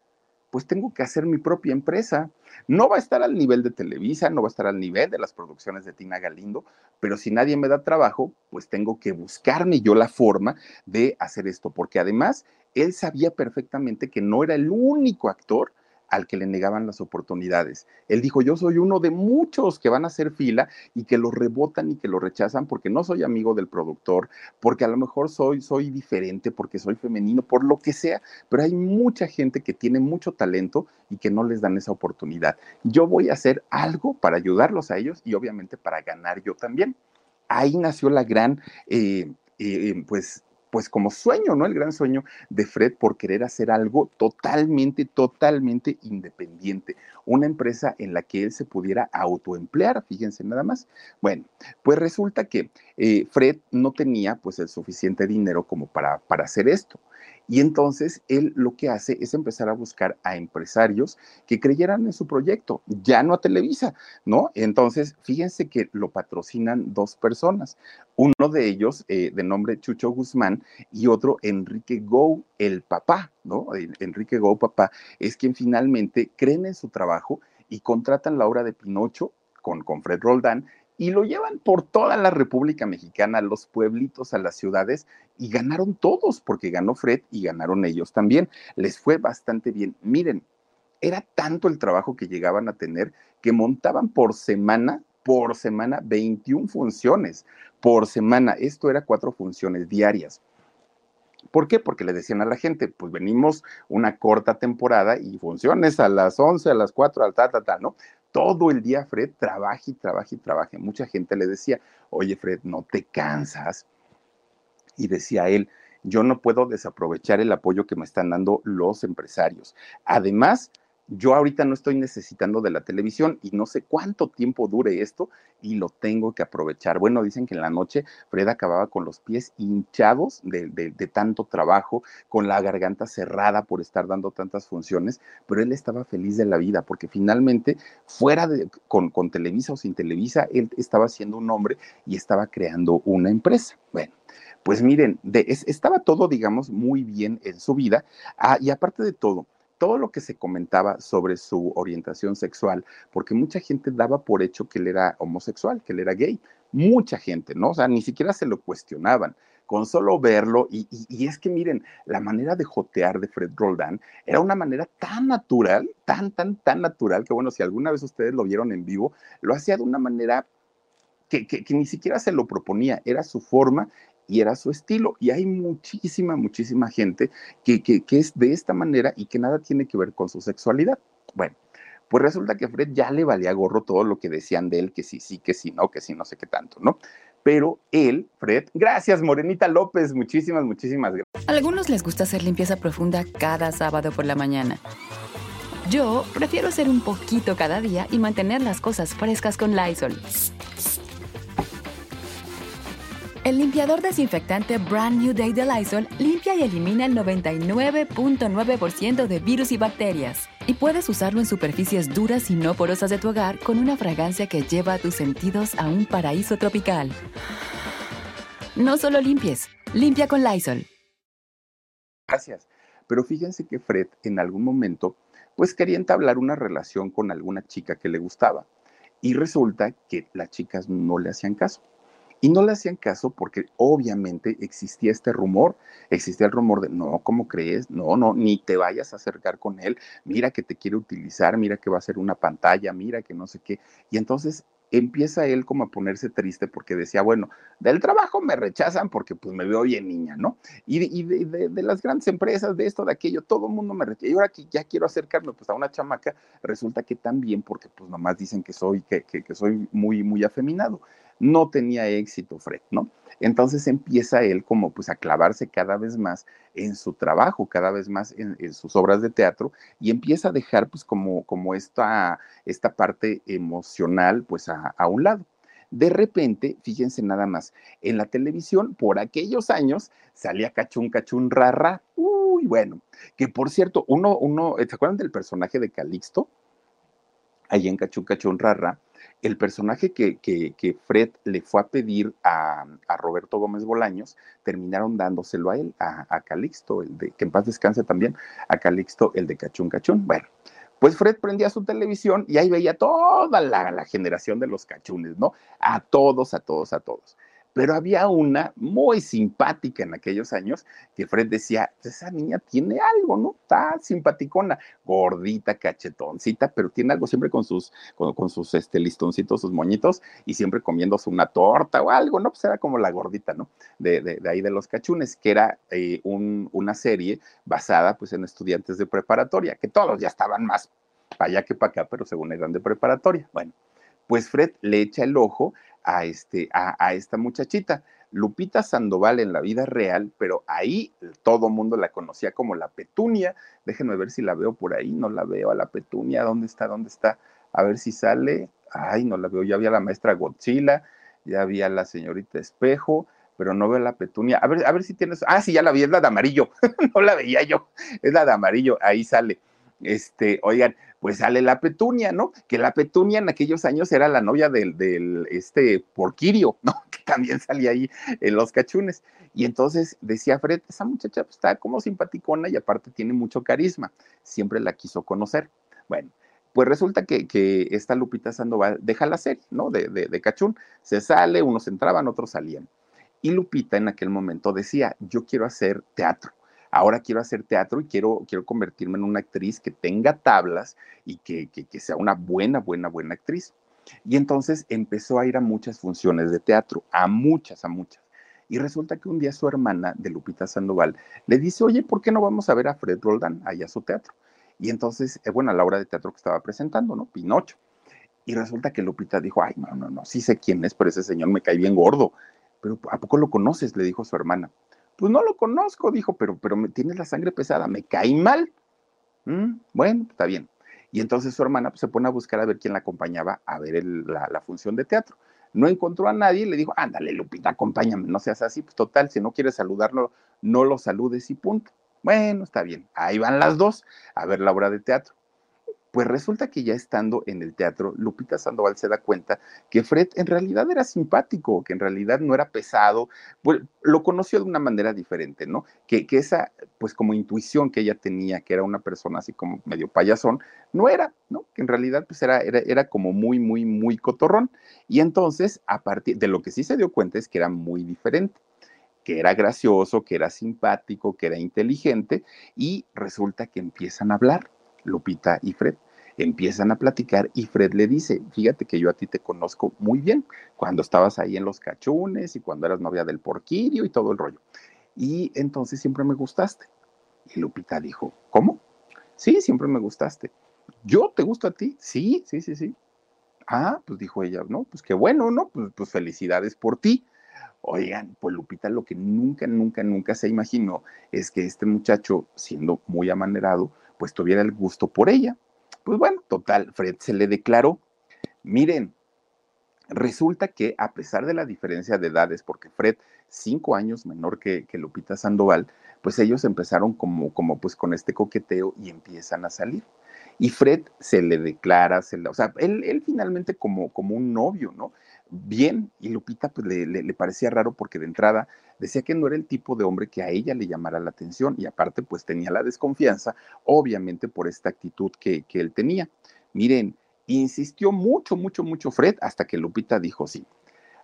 pues tengo que hacer mi propia empresa. No va a estar al nivel de Televisa, no va a estar al nivel de las producciones de Tina Galindo, pero si nadie me da trabajo, pues tengo que buscarme yo la forma de hacer esto, porque además él sabía perfectamente que no era el único actor al que le negaban las oportunidades. Él dijo, yo soy uno de muchos que van a hacer fila y que lo rebotan y que lo rechazan porque no soy amigo del productor, porque a lo mejor soy, soy diferente, porque soy femenino, por lo que sea, pero hay mucha gente que tiene mucho talento y que no les dan esa oportunidad. Yo voy a hacer algo para ayudarlos a ellos y obviamente para ganar yo también. Ahí nació la gran, eh, eh, pues, pues como sueño, ¿no? El gran sueño de Fred por querer hacer algo totalmente, totalmente independiente, una empresa en la que él se pudiera autoemplear, fíjense nada más. Bueno, pues resulta que eh, Fred no tenía pues el suficiente dinero como para, para hacer esto. Y entonces él lo que hace es empezar a buscar a empresarios que creyeran en su proyecto, ya no a Televisa, ¿no? Entonces, fíjense que lo patrocinan dos personas, uno de ellos eh, de nombre Chucho Guzmán y otro Enrique Go, el papá, ¿no? Enrique Go, papá, es quien finalmente creen en su trabajo y contratan la obra de Pinocho con, con Fred Roldán y lo llevan por toda la República Mexicana, a los pueblitos, a las ciudades, y ganaron todos, porque ganó Fred y ganaron ellos también. Les fue bastante bien. Miren, era tanto el trabajo que llegaban a tener que montaban por semana, por semana, 21 funciones por semana. Esto era cuatro funciones diarias. ¿Por qué? Porque le decían a la gente, pues venimos una corta temporada y funciones a las 11, a las 4, al ta, ta, ta, ¿no? Todo el día Fred trabaja y trabaja y trabaja. Mucha gente le decía, oye Fred, no te cansas. Y decía él, yo no puedo desaprovechar el apoyo que me están dando los empresarios. Además, yo ahorita no estoy necesitando de la televisión y no sé cuánto tiempo dure esto y lo tengo que aprovechar. Bueno, dicen que en la noche Fred acababa con los pies hinchados de, tanto trabajo, con la garganta cerrada por estar dando tantas funciones, pero él estaba feliz de la vida porque finalmente, fuera de, con, Televisa o sin Televisa, él estaba siendo un hombre y estaba creando una empresa. Bueno. Pues miren, estaba todo, digamos, muy bien en su vida. Ah, y aparte de todo, todo lo que se comentaba sobre su orientación sexual, porque mucha gente daba por hecho que él era homosexual, que él era gay. Mucha gente, ¿no? O sea, ni siquiera se lo cuestionaban. Con solo verlo, y, es que miren, la manera de jotear de Fred Roldán era una manera tan natural, tan, tan, tan natural, que bueno, si alguna vez ustedes lo vieron en vivo, lo hacía de una manera que, que, ni siquiera se lo proponía, era su forma y era su estilo. Y hay muchísima, muchísima gente que, que, es de esta manera y que nada tiene que ver con su sexualidad. Bueno, pues resulta que Fred ya le valía gorro todo lo que decían de él, que sí, sí, que sí, no, que sí, no sé qué tanto, ¿no? Pero él, Fred, gracias, Morenita López, muchísimas, muchísimas gracias. Algunos les gusta hacer limpieza profunda cada sábado por la mañana. Yo prefiero hacer un poquito cada día y mantener las cosas frescas con Lysol. El limpiador desinfectante Brand New Day de Lysol limpia y elimina el 99.9% de virus y bacterias. Y puedes usarlo en superficies duras y no porosas de tu hogar con una fragancia que lleva a tus sentidos a un paraíso tropical. No solo limpies, limpia con Lysol. Gracias. Pero fíjense que Fred en algún momento pues quería entablar una relación con alguna chica que le gustaba. Y resulta que las chicas no le hacían caso. Y no le hacían caso porque obviamente existía este rumor, existía el rumor de, no, ¿cómo crees? No, no, ni te vayas a acercar con él, mira que te quiere utilizar, mira que va a ser una pantalla, mira que no sé qué. Y entonces empieza él como a ponerse triste porque decía, bueno, del trabajo me rechazan porque pues me veo bien niña, ¿no? Y, de, las grandes empresas, de esto, de aquello, todo el mundo me rechaza. Y ahora que ya quiero acercarme pues a una chamaca, resulta que también porque pues nomás dicen que soy, que, que, que soy muy, muy afeminado no tenía éxito Fred, ¿no? Entonces empieza él como pues a clavarse cada vez más en su trabajo, cada vez más en, sus obras de teatro y empieza a dejar pues como, como esta, esta parte emocional pues a, a un lado. De repente, fíjense nada más, en la televisión por aquellos años salía Cachún Cachún Rara, uy, bueno, que por cierto, uno, uno, ¿se acuerdan del personaje de Calixto? Ahí en Cachún Cachún Rara, el personaje que, Fred le fue a pedir a, Roberto Gómez Bolaños, terminaron dándoselo a él, a, Calixto, el de, que en paz descanse también, a Calixto, el de Cachún Cachún. Bueno, pues Fred prendía su televisión y ahí veía toda la, la generación de los cachunes, ¿no? A todos, a todos, a todos pero había una muy simpática en aquellos años que Fred decía, esa niña tiene algo, ¿no? Está simpaticona, gordita, cachetoncita, pero tiene algo siempre con sus, con, sus este, listoncitos, sus moñitos, y siempre comiéndose una torta o algo, ¿no? Pues era como la gordita, ¿no? De, de, ahí de los cachunes, que era eh, una serie basada pues en estudiantes de preparatoria, que todos ya estaban más para allá que para acá, pero según eran de preparatoria. Bueno, pues Fred le echa el ojo a, este, a, esta muchachita. Lupita Sandoval en la vida real, pero ahí todo mundo la conocía como la Petunia. Déjenme ver si la veo por ahí, no la veo a la Petunia, ¿dónde está? ¿Dónde está? A ver si sale. Ay, no la veo, ya había la maestra Godzilla, ya había la señorita Espejo, pero no veo la petunia. A ver, a ver si tienes. Ah, sí, ya la vi, es la de amarillo. (laughs) no la veía yo. Es la de amarillo, ahí sale. Este, oigan, pues sale la petunia, ¿no? Que la petunia en aquellos años era la novia del, del este Porquirio, ¿no? (laughs) Que también salía ahí en los cachunes. Y entonces decía Fred, esa muchacha pues, está como simpaticona y aparte tiene mucho carisma. Siempre la quiso conocer. Bueno, pues resulta que, que, esta Lupita Sandoval deja la serie, ¿no? De, de, de, Cachún. Se sale, unos entraban, otros salían. Y Lupita en aquel momento decía, yo quiero hacer teatro. Ahora quiero hacer teatro y quiero, quiero convertirme en una actriz que tenga tablas y que, que, que sea una buena, buena, buena actriz. Y entonces empezó a ir a muchas funciones de teatro, a muchas, a muchas. Y resulta que un día su hermana de Lupita Sandoval le dice, oye, ¿por qué no vamos a ver a Fred Roldán allá a su teatro? Y entonces, eh, bueno, a la obra de teatro que estaba presentando, ¿no? Pinocho. Y resulta que Lupita dijo, ay, no, no, no, sí sé quién es, pero ese señor me cae bien gordo pero ¿a poco lo conoces? Le dijo su hermana. Pues no lo conozco, dijo, pero, pero me, tienes la sangre pesada, me cae mal. Mm, bueno, está bien. Y entonces su hermana pues, se pone a buscar a ver quién la acompañaba a ver la, la, función de teatro. No encontró a nadie y le dijo, ándale, Lupita, acompáñame, no seas así. Pues total, si no quieres saludarlo, no lo saludes y punto. Bueno, está bien. Ahí van las dos a ver la obra de teatro. Pues resulta que ya estando en el teatro, Lupita Sandoval se da cuenta que Fred en realidad era simpático, que en realidad no era pesado, pues lo conoció de una manera diferente, ¿no? Que, que esa, pues como intuición que ella tenía, que era una persona así como medio payasón, no era, ¿no? Que en realidad pues era, era, era como muy, muy, muy cotorrón. Y entonces, a partir de lo que sí se dio cuenta es que era muy diferente que era gracioso, que era simpático, que era inteligente, y resulta que empiezan a hablar Lupita y Fred. Empiezan a platicar y Fred le dice, fíjate que yo a ti te conozco muy bien, cuando estabas ahí en los cachunes y cuando eras novia del porquirio y todo el rollo. Y entonces siempre me gustaste. Y Lupita dijo, ¿cómo? Sí, siempre me gustaste. ¿Yo te gusto a ti? Sí, sí, sí, sí. Ah, pues dijo ella, no, pues qué bueno, ¿no? Pues, pues felicidades por ti. Oigan, pues Lupita lo que nunca, nunca, nunca se imaginó es que este muchacho, siendo muy amanerado, pues tuviera el gusto por ella. Pues bueno, total, Fred se le declaró. Miren, resulta que a pesar de la diferencia de edades, porque Fred, cinco años menor que, Lupita Sandoval, pues ellos empezaron como, como pues con este coqueteo y empiezan a salir. Y Fred se le declara, se o sea, él, él finalmente como, como un novio, ¿no? Bien y Lupita pues le, le, parecía raro porque de entrada decía que no era el tipo de hombre que a ella le llamara la atención y aparte pues tenía la desconfianza, obviamente por esta actitud que, que él tenía. Miren, insistió mucho, mucho, mucho Fred hasta que Lupita dijo sí.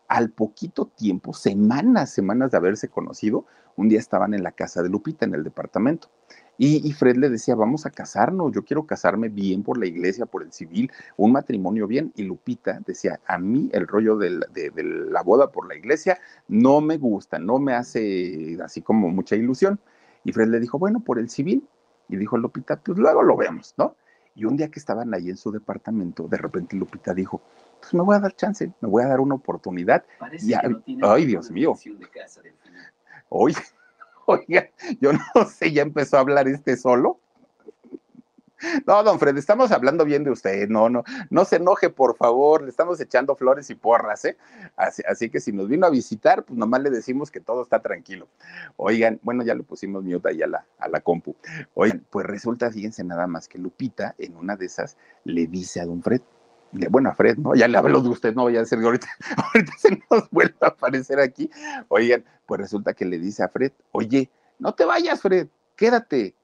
Al poquito tiempo, semanas, semanas de haberse conocido, un día estaban en la casa de Lupita, en el departamento. Y, y, Fred le decía, vamos a casarnos, yo quiero casarme bien por la iglesia, por el civil, un matrimonio bien. Y Lupita decía, a mí el rollo de la, de, de la boda por la iglesia no me gusta, no me hace así como mucha ilusión. Y Fred le dijo, bueno, por el civil. Y dijo Lupita, pues luego lo vemos, ¿no? Y un día que estaban ahí en su departamento, de repente Lupita dijo, pues me voy a dar chance, me voy a dar una oportunidad. Parece y, que no tiene ay, Dios mío. De casa del Oye, (laughs) Oiga, yo no (laughs) sé, ya empezó a hablar este solo. No, don Fred, estamos hablando bien de usted, no, no, no se enoje, por favor, le estamos echando flores y porras, ¿eh? Así, que si nos vino a visitar, pues nomás le decimos que todo está tranquilo. Oigan, bueno, ya le pusimos mute ahí a la, a la compu. Oigan, pues resulta, fíjense nada más que Lupita, en una de esas, le dice a don Fred, de, bueno, Fred, ¿no? Ya le hablo de usted, no vaya a ser que ahorita, (laughs) ahorita se nos vuelve a aparecer aquí. Oigan, pues resulta que le dice a Fred, oye, no te vayas, Fred, quédate.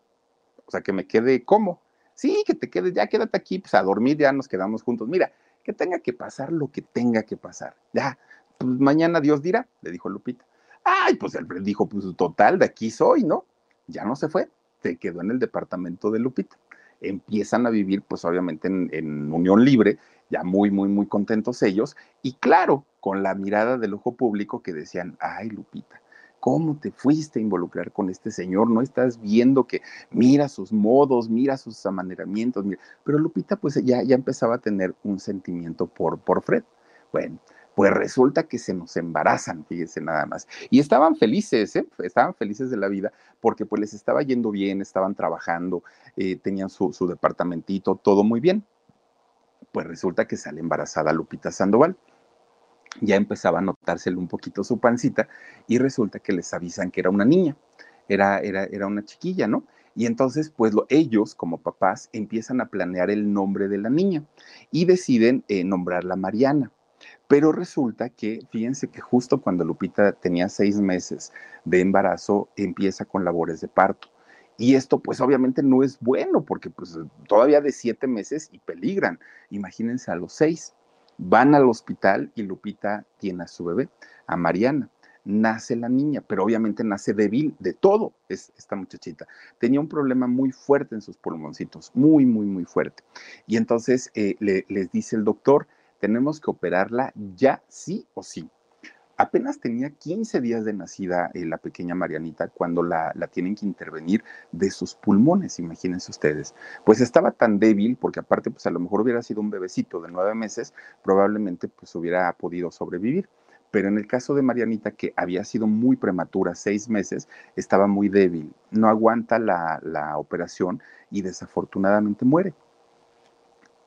O sea, que me quede como. Sí, que te quedes, ya quédate aquí, pues a dormir, ya nos quedamos juntos. Mira, que tenga que pasar lo que tenga que pasar. Ya, pues mañana Dios dirá, le dijo Lupita. Ay, pues el Fred dijo, pues total, de aquí soy, ¿no? Ya no se fue, se quedó en el departamento de Lupita. Empiezan a vivir, pues obviamente en, unión libre, ya muy, muy, muy contentos ellos, y claro, con la mirada del ojo público que decían, ay, Lupita, ¿Cómo te fuiste a involucrar con este señor? No estás viendo que mira sus modos, mira sus amaneramientos. Mira. Pero Lupita pues ya, ya empezaba a tener un sentimiento por, por Fred. Bueno, pues resulta que se nos embarazan, fíjense nada más. Y estaban felices, ¿eh? estaban felices de la vida porque pues les estaba yendo bien, estaban trabajando, eh, tenían su, su departamentito, todo muy bien. Pues resulta que sale embarazada Lupita Sandoval. ya empezaba a notárselo un poquito su pancita y resulta que les avisan que era una niña, era, era, era una chiquilla, ¿no? Y entonces, pues ellos como papás empiezan a planear el nombre de la niña y deciden eh, nombrarla Mariana. Pero resulta que, fíjense que justo cuando Lupita tenía seis meses de embarazo, empieza con labores de parto. Y esto pues obviamente no es bueno porque pues todavía de siete meses y peligran. Imagínense a los seis. Van al hospital y Lupita tiene a su bebé, a Mariana nace la niña, pero obviamente nace débil de todo es, esta muchachita. Tenía un problema muy fuerte en sus pulmoncitos, muy, muy, muy fuerte. Y entonces eh, les dice el doctor, tenemos que operarla ya sí o sí. Apenas tenía 15 días de nacida eh, la pequeña Marianita cuando la, la, tienen que intervenir de sus pulmones, imagínense ustedes. Pues estaba tan débil, porque aparte, pues a lo mejor hubiera sido un bebecito de nueve meses, probablemente pues hubiera podido sobrevivir pero en el caso de Marianita, que había sido muy prematura, seis meses, estaba muy débil, no aguanta la, la operación y desafortunadamente muere.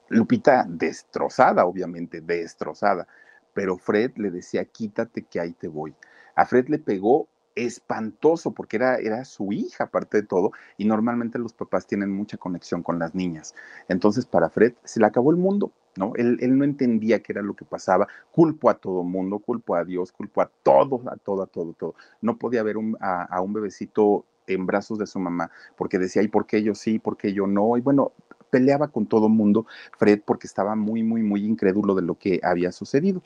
Lupita destrozada, obviamente, destrozada, pero Fred le decía, quítate que ahí te voy. A Fred le pegó espantoso porque era, era su hija, aparte de todo, y normalmente los papás tienen mucha conexión con las niñas. Entonces, para Fred se le acabó el mundo, ¿no? Él, él no entendía qué era lo que pasaba, culpo a todo mundo, culpo a Dios, culpo a todo, a todo, a todo, todo. No podía ver un, a, a, un bebecito en brazos de su mamá, porque decía, ¿y por qué yo sí, por qué yo no? Y bueno, peleaba con todo mundo, Fred, porque estaba muy, muy, muy incrédulo de lo que había sucedido.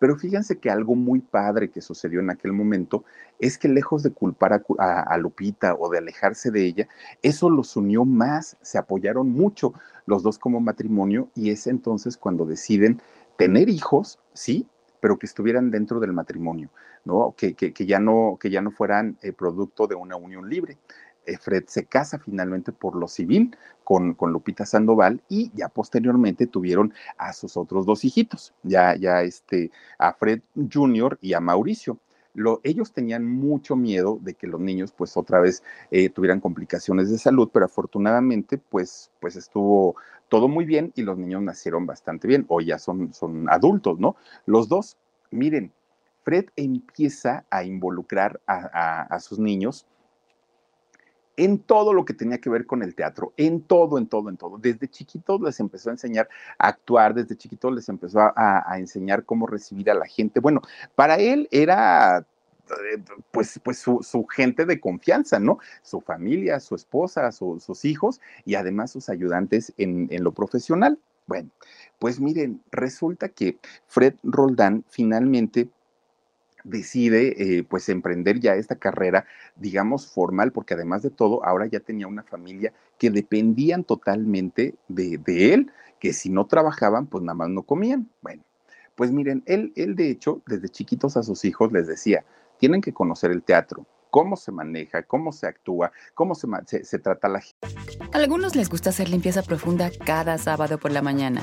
Pero fíjense que algo muy padre que sucedió en aquel momento es que lejos de culpar a, Lupita o de alejarse de ella, eso los unió más, se apoyaron mucho los dos como matrimonio y es entonces cuando deciden tener hijos, sí, pero que estuvieran dentro del matrimonio, ¿no? Que, que, que ya, no, que ya no fueran eh, producto de una unión libre. Eh, Fred se casa finalmente por lo civil con, con, Lupita Sandoval y ya posteriormente tuvieron a sus otros dos hijitos, ya, ya este, a Fred Jr. y a Mauricio. Lo, ellos tenían mucho miedo de que los niños pues otra vez eh, tuvieran complicaciones de salud, pero afortunadamente pues, pues estuvo todo muy bien y los niños nacieron bastante bien, o ya son, son adultos, ¿no? Los dos, miren, Fred empieza a involucrar a, a sus niños en todo lo que tenía que ver con el teatro, en todo, en todo, en todo. Desde chiquitos les empezó a enseñar a actuar, desde chiquitos les empezó a, enseñar cómo recibir a la gente. Bueno, para él era eh, pues, pues su, gente de confianza, ¿no? Su familia, su esposa, su, sus hijos y además sus ayudantes en lo profesional. Bueno, pues miren, resulta que Fred Roldán finalmente decide eh, pues emprender ya esta carrera, digamos, formal, porque además de todo, ahora ya tenía una familia que dependían totalmente de, de, él, que si no trabajaban, pues nada más no comían. Bueno, pues miren, él, él de hecho, desde chiquitos a sus hijos les decía, tienen que conocer el teatro, cómo se maneja, cómo se actúa, cómo se, se, se trata la gente. A algunos les gusta hacer limpieza profunda cada sábado por la mañana.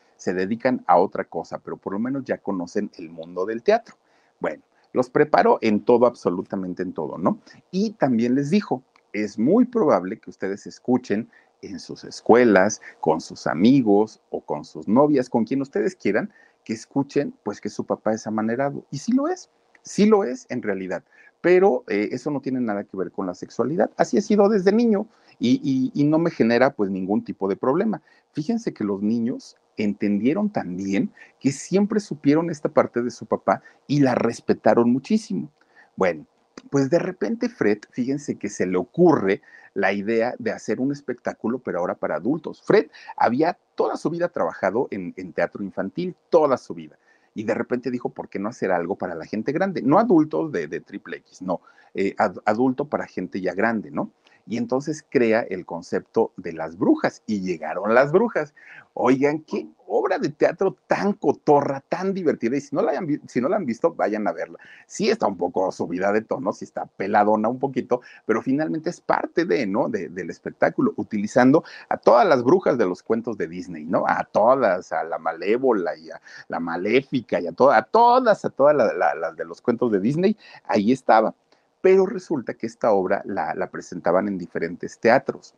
se dedican a otra cosa, pero por lo menos ya conocen el mundo del teatro. Bueno, los preparó en todo, absolutamente en todo, ¿no? Y también les dijo, es muy probable que ustedes escuchen en sus escuelas, con sus amigos o con sus novias, con quien ustedes quieran, que escuchen pues que su papá es amanerado. Y sí lo es, sí lo es en realidad pero eh, eso no tiene nada que ver con la sexualidad. Así he sido desde niño y, no me genera pues ningún tipo de problema. Fíjense que los niños entendieron también que siempre supieron esta parte de su papá y la respetaron muchísimo. Bueno, pues de repente Fred, fíjense que se le ocurre la idea de hacer un espectáculo, pero ahora para adultos. Fred había toda su vida trabajado en, teatro infantil, toda su vida y de repente dijo, ¿por qué no hacer algo para la gente grande? No adultos de, triple X, no, eh, ad, adulto para gente ya grande, ¿no? Y entonces crea el concepto de las brujas y llegaron las brujas. Oigan, qué obra de teatro tan cotorra, tan divertida. Y si no la, han, si no la han visto, vayan a verla. Sí está un poco subida de tono, sí está peladona un poquito, pero finalmente es parte de, ¿no? del espectáculo, utilizando a todas las brujas de los cuentos de Disney, ¿no? A todas, a la malévola y a la maléfica y a, todas, a todas, a todas las de los cuentos de Disney, ahí estaba. Pero resulta que esta obra la, presentaban en diferentes teatros.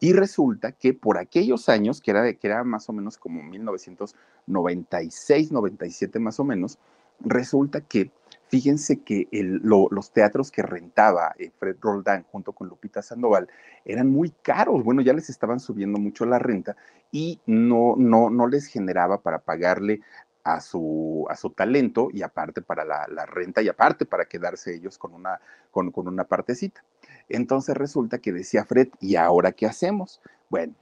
Y resulta que por aquellos años, que era, más o menos como 1996, 97 más o menos, resulta que, fíjense que los teatros que rentaba eh, Fred Roldán junto con Lupita Sandoval eran muy caros. Bueno, ya les estaban subiendo mucho la renta y no, no les generaba para pagarle a su, a su talento y aparte para la, renta y aparte para quedarse ellos con una, con, con una partecita. Entonces resulta que decía Fred, ¿y ahora qué hacemos? Bueno,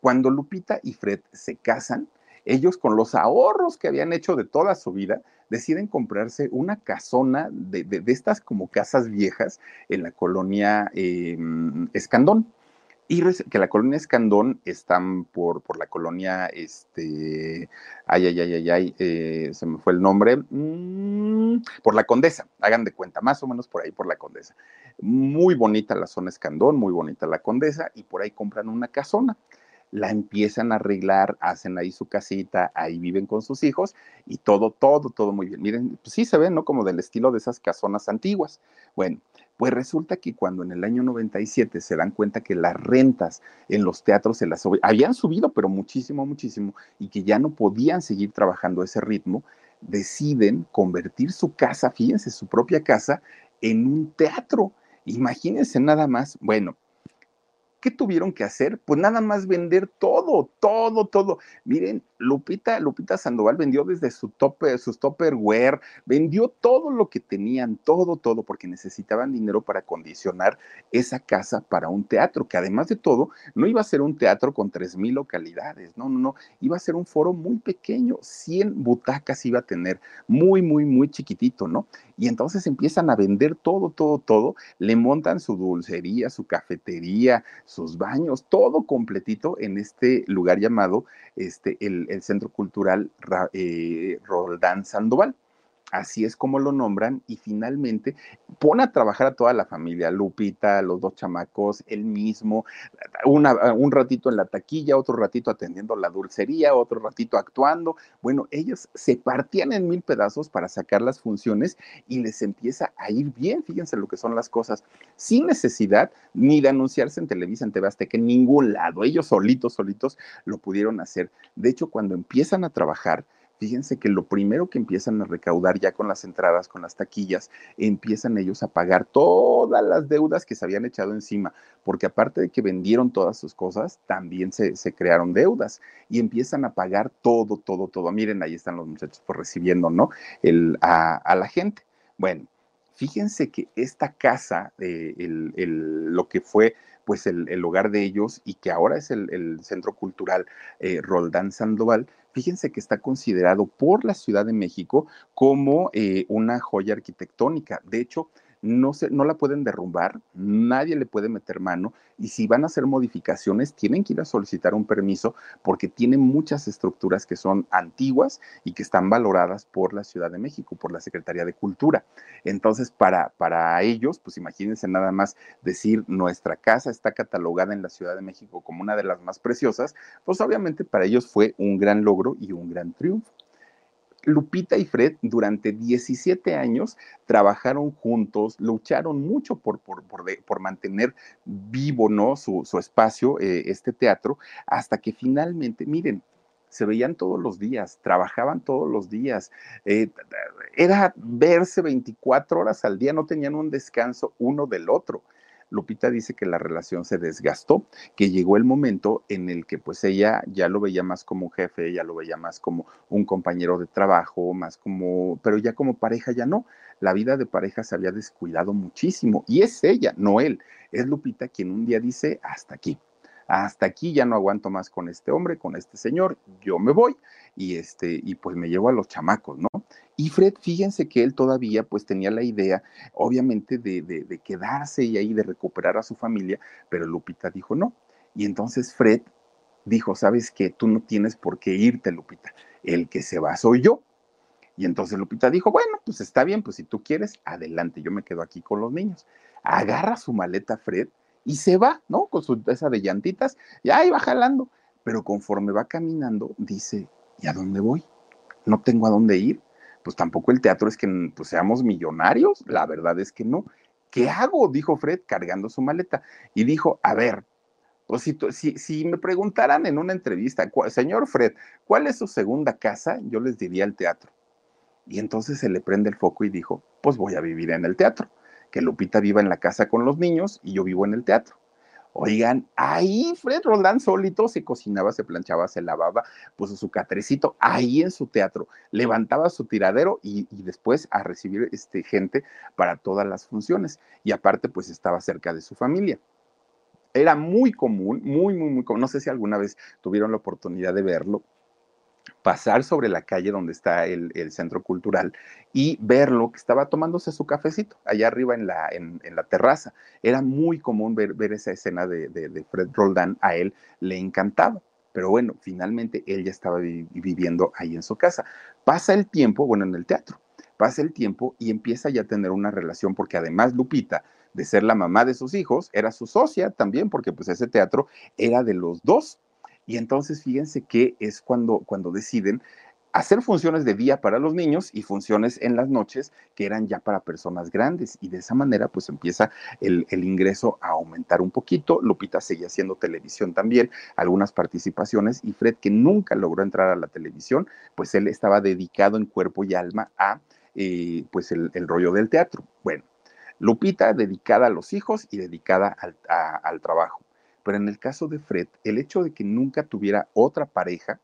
cuando Lupita y Fred se casan, ellos con los ahorros que habían hecho de toda su vida, deciden comprarse una casona de, de, estas como casas viejas en la colonia em, Escandón. Y que la colonia Escandón están por, por la colonia, este, ay, ay, ay, ay, ay, eh, se me fue el nombre, mm, por la Condesa, hagan de cuenta, más o menos por ahí, por la Condesa. Muy bonita la zona Escandón, muy bonita la Condesa, y por ahí compran una casona. La empiezan a arreglar, hacen ahí su casita, ahí viven con sus hijos y todo, todo, todo muy bien. Miren, pues sí se ve, ¿no? Como del estilo de esas casonas antiguas. Bueno, pues resulta que cuando en el año 97 se dan cuenta que las rentas en los teatros se las habían subido, pero muchísimo, muchísimo, y que ya no podían seguir trabajando ese ritmo, deciden convertir su casa, fíjense, su propia casa, en un teatro. Imagínense nada más, bueno, ¿qué tuvieron que hacer? Pues nada más vender todo, todo, todo. Miren, Lupita, Lupita Sandoval vendió desde su tope, sus topperware, vendió todo lo que tenían, todo, todo, porque necesitaban dinero para condicionar esa casa para un teatro, que además de todo, no iba a ser un teatro con tres mil localidades, no, no, no, iba a ser un foro muy pequeño, 100 butacas iba a tener, muy, muy, muy chiquitito, ¿no? Y entonces empiezan a vender todo, todo, todo, le montan su dulcería, su cafetería, sus baños, todo completito en este lugar llamado este, el el, Centro Cultural eh, Roldán Sandoval así es como lo nombran, y finalmente pone a trabajar a toda la familia, Lupita, los dos chamacos, él mismo, un ratito en la taquilla, otro ratito atendiendo la dulcería, otro ratito actuando. Bueno, ellos se partían en mil pedazos para sacar las funciones y les empieza a ir bien, fíjense lo que son las cosas, sin necesidad ni de anunciarse en Televisa, en TV Azteca, en ningún lado. Ellos solitos, solitos lo pudieron hacer. De hecho, cuando empiezan a trabajar, fíjense que lo primero que empiezan a recaudar ya con las entradas, con las taquillas, empiezan ellos a pagar todas las deudas que se habían echado encima, porque aparte de que vendieron todas sus cosas, también se, crearon deudas y empiezan a pagar todo, todo, todo. Miren, ahí están los muchachos por recibiendo, ¿no? El, a, la gente. Bueno, fíjense que esta casa, eh, el, lo que fue pues el, hogar de ellos y que ahora es el, Centro Cultural eh, Roldán Sandoval, fíjense que está considerado por la Ciudad de México como eh, una joya arquitectónica. De hecho, no, se, no la pueden derrumbar, nadie le puede meter mano y si van a hacer modificaciones tienen que ir a solicitar un permiso porque tiene muchas estructuras que son antiguas y que están valoradas por la Ciudad de México, por la Secretaría de Cultura. Entonces, para, para ellos, pues imagínense nada más decir nuestra casa está catalogada en la Ciudad de México como una de las más preciosas, pues obviamente para ellos fue un gran logro y un gran triunfo. Lupita y Fred durante 17 años trabajaron juntos, lucharon mucho por, por, por, mantener vivo ¿no? su, espacio, eh, este teatro, hasta que finalmente, miren, se veían todos los días, trabajaban todos los días, eh, era verse 24 horas al día, no tenían un descanso uno del otro. Lupita dice que la relación se desgastó, que llegó el momento en el que pues ella ya lo veía más como un jefe, ella lo veía más como un compañero de trabajo, más como, pero ya como pareja ya no. La vida de pareja se había descuidado muchísimo y es ella, no él. Es Lupita quien un día dice hasta aquí hasta aquí ya no aguanto más con este hombre, con este señor, yo me voy y este y pues me llevo a los chamacos, ¿no? Y Fred, fíjense que él todavía pues tenía la idea, obviamente, de, de, quedarse y ahí de recuperar a su familia, pero Lupita dijo no. Y entonces Fred dijo, sabes que tú no tienes por qué irte, Lupita, el que se va soy yo. Y entonces Lupita dijo, bueno, pues está bien, pues si tú quieres, adelante, yo me quedo aquí con los niños. Agarra su maleta Fred y se va, ¿no? Con su esa de llantitas, y ahí va jalando. Pero conforme va caminando, dice, ¿y a dónde voy? No tengo a dónde ir. Pues tampoco el teatro es que pues, seamos millonarios, la verdad es que no. ¿Qué hago? Dijo Fred cargando su maleta. Y dijo, a ver, pues si, si, si, me preguntaran en una entrevista, señor Fred, ¿cuál es su segunda casa? Yo les diría el teatro. Y entonces se le prende el foco y dijo, pues voy a vivir en el teatro, que Lupita viva en la casa con los niños y yo vivo en el teatro. Oigan, ahí Fred Roldán solito se cocinaba, se planchaba, se lavaba, puso su catrecito ahí en su teatro, levantaba su tiradero y, y, después a recibir este, gente para todas las funciones. Y aparte, pues estaba cerca de su familia. Era muy común, muy, muy, muy común. No sé si alguna vez tuvieron la oportunidad de verlo, pasar sobre la calle donde está el, centro cultural y verlo que estaba tomándose su cafecito allá arriba en la, en, en la terraza. Era muy común ver, esa escena de, de, Fred Roldán, a él le encantaba. Pero bueno, finalmente él ya estaba vi, viviendo ahí en su casa. Pasa el tiempo, bueno, en el teatro, pasa el tiempo y empieza ya a tener una relación porque además Lupita, de ser la mamá de sus hijos, era su socia también porque pues ese teatro era de los dos y entonces fíjense que es cuando, cuando deciden hacer funciones de día para los niños y funciones en las noches que eran ya para personas grandes. Y de esa manera pues empieza el, el, ingreso a aumentar un poquito. Lupita seguía haciendo televisión también, algunas participaciones y Fred que nunca logró entrar a la televisión, pues él estaba dedicado en cuerpo y alma a eh, pues el, rollo del teatro. Bueno, Lupita dedicada a los hijos y dedicada al, al trabajo. Pero en el caso de Fred, el hecho de que nunca tuviera otra pareja,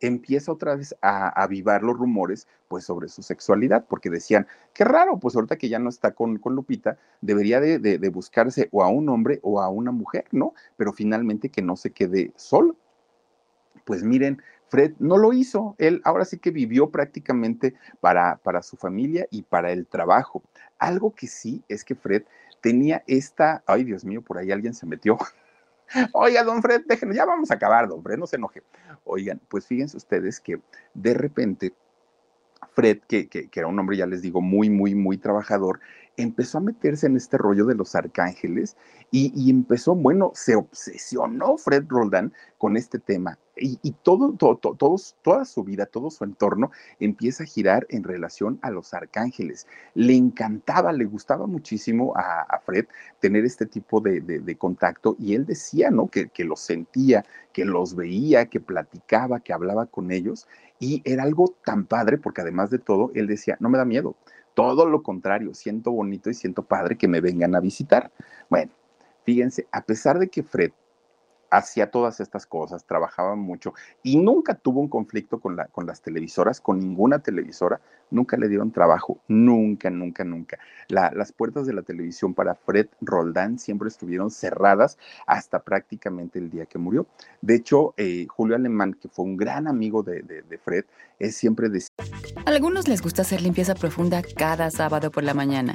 empieza otra vez a avivar los rumores pues sobre su sexualidad, porque decían, qué raro, pues ahorita que ya no está con, con Lupita, debería de, de, buscarse o a un hombre o a una mujer, ¿no? Pero finalmente que no se quede solo. Pues miren, Fred no lo hizo, él ahora sí que vivió prácticamente para, para su familia y para el trabajo. Algo que sí es que Fred tenía esta, ay Dios mío, por ahí alguien se metió. Oiga, don Fred, déjenlo, ya vamos a acabar, don Fred, no se enoje. Oigan, pues fíjense ustedes que de repente Fred, que, que, era un hombre, ya les digo, muy, muy, muy trabajador, empezó a meterse en este rollo de los arcángeles y, empezó, bueno, se obsesionó Fred Roldán con este tema y, todo, todo, toda su vida, todo su entorno empieza a girar en relación a los arcángeles. Le encantaba, le gustaba muchísimo a, Fred tener este tipo de, contacto y él decía, ¿no? Que los sentía, que los veía, que platicaba, que hablaba con ellos y era algo tan padre porque además de todo, él decía, no me da miedo, todo lo contrario, siento bonito y siento padre que me vengan a visitar. Bueno, fíjense, a pesar de que Fred hacía todas estas cosas, trabajaba mucho y nunca tuvo un conflicto con, la, con las televisoras, con ninguna televisora, nunca le dieron trabajo, nunca, nunca, nunca. La, las puertas de la televisión para Fred Roldán siempre estuvieron cerradas hasta prácticamente el día que murió. De hecho, eh, Julio Alemán, que fue un gran amigo de, Fred, es siempre decía... Algunos les gusta hacer limpieza profunda cada sábado por la mañana.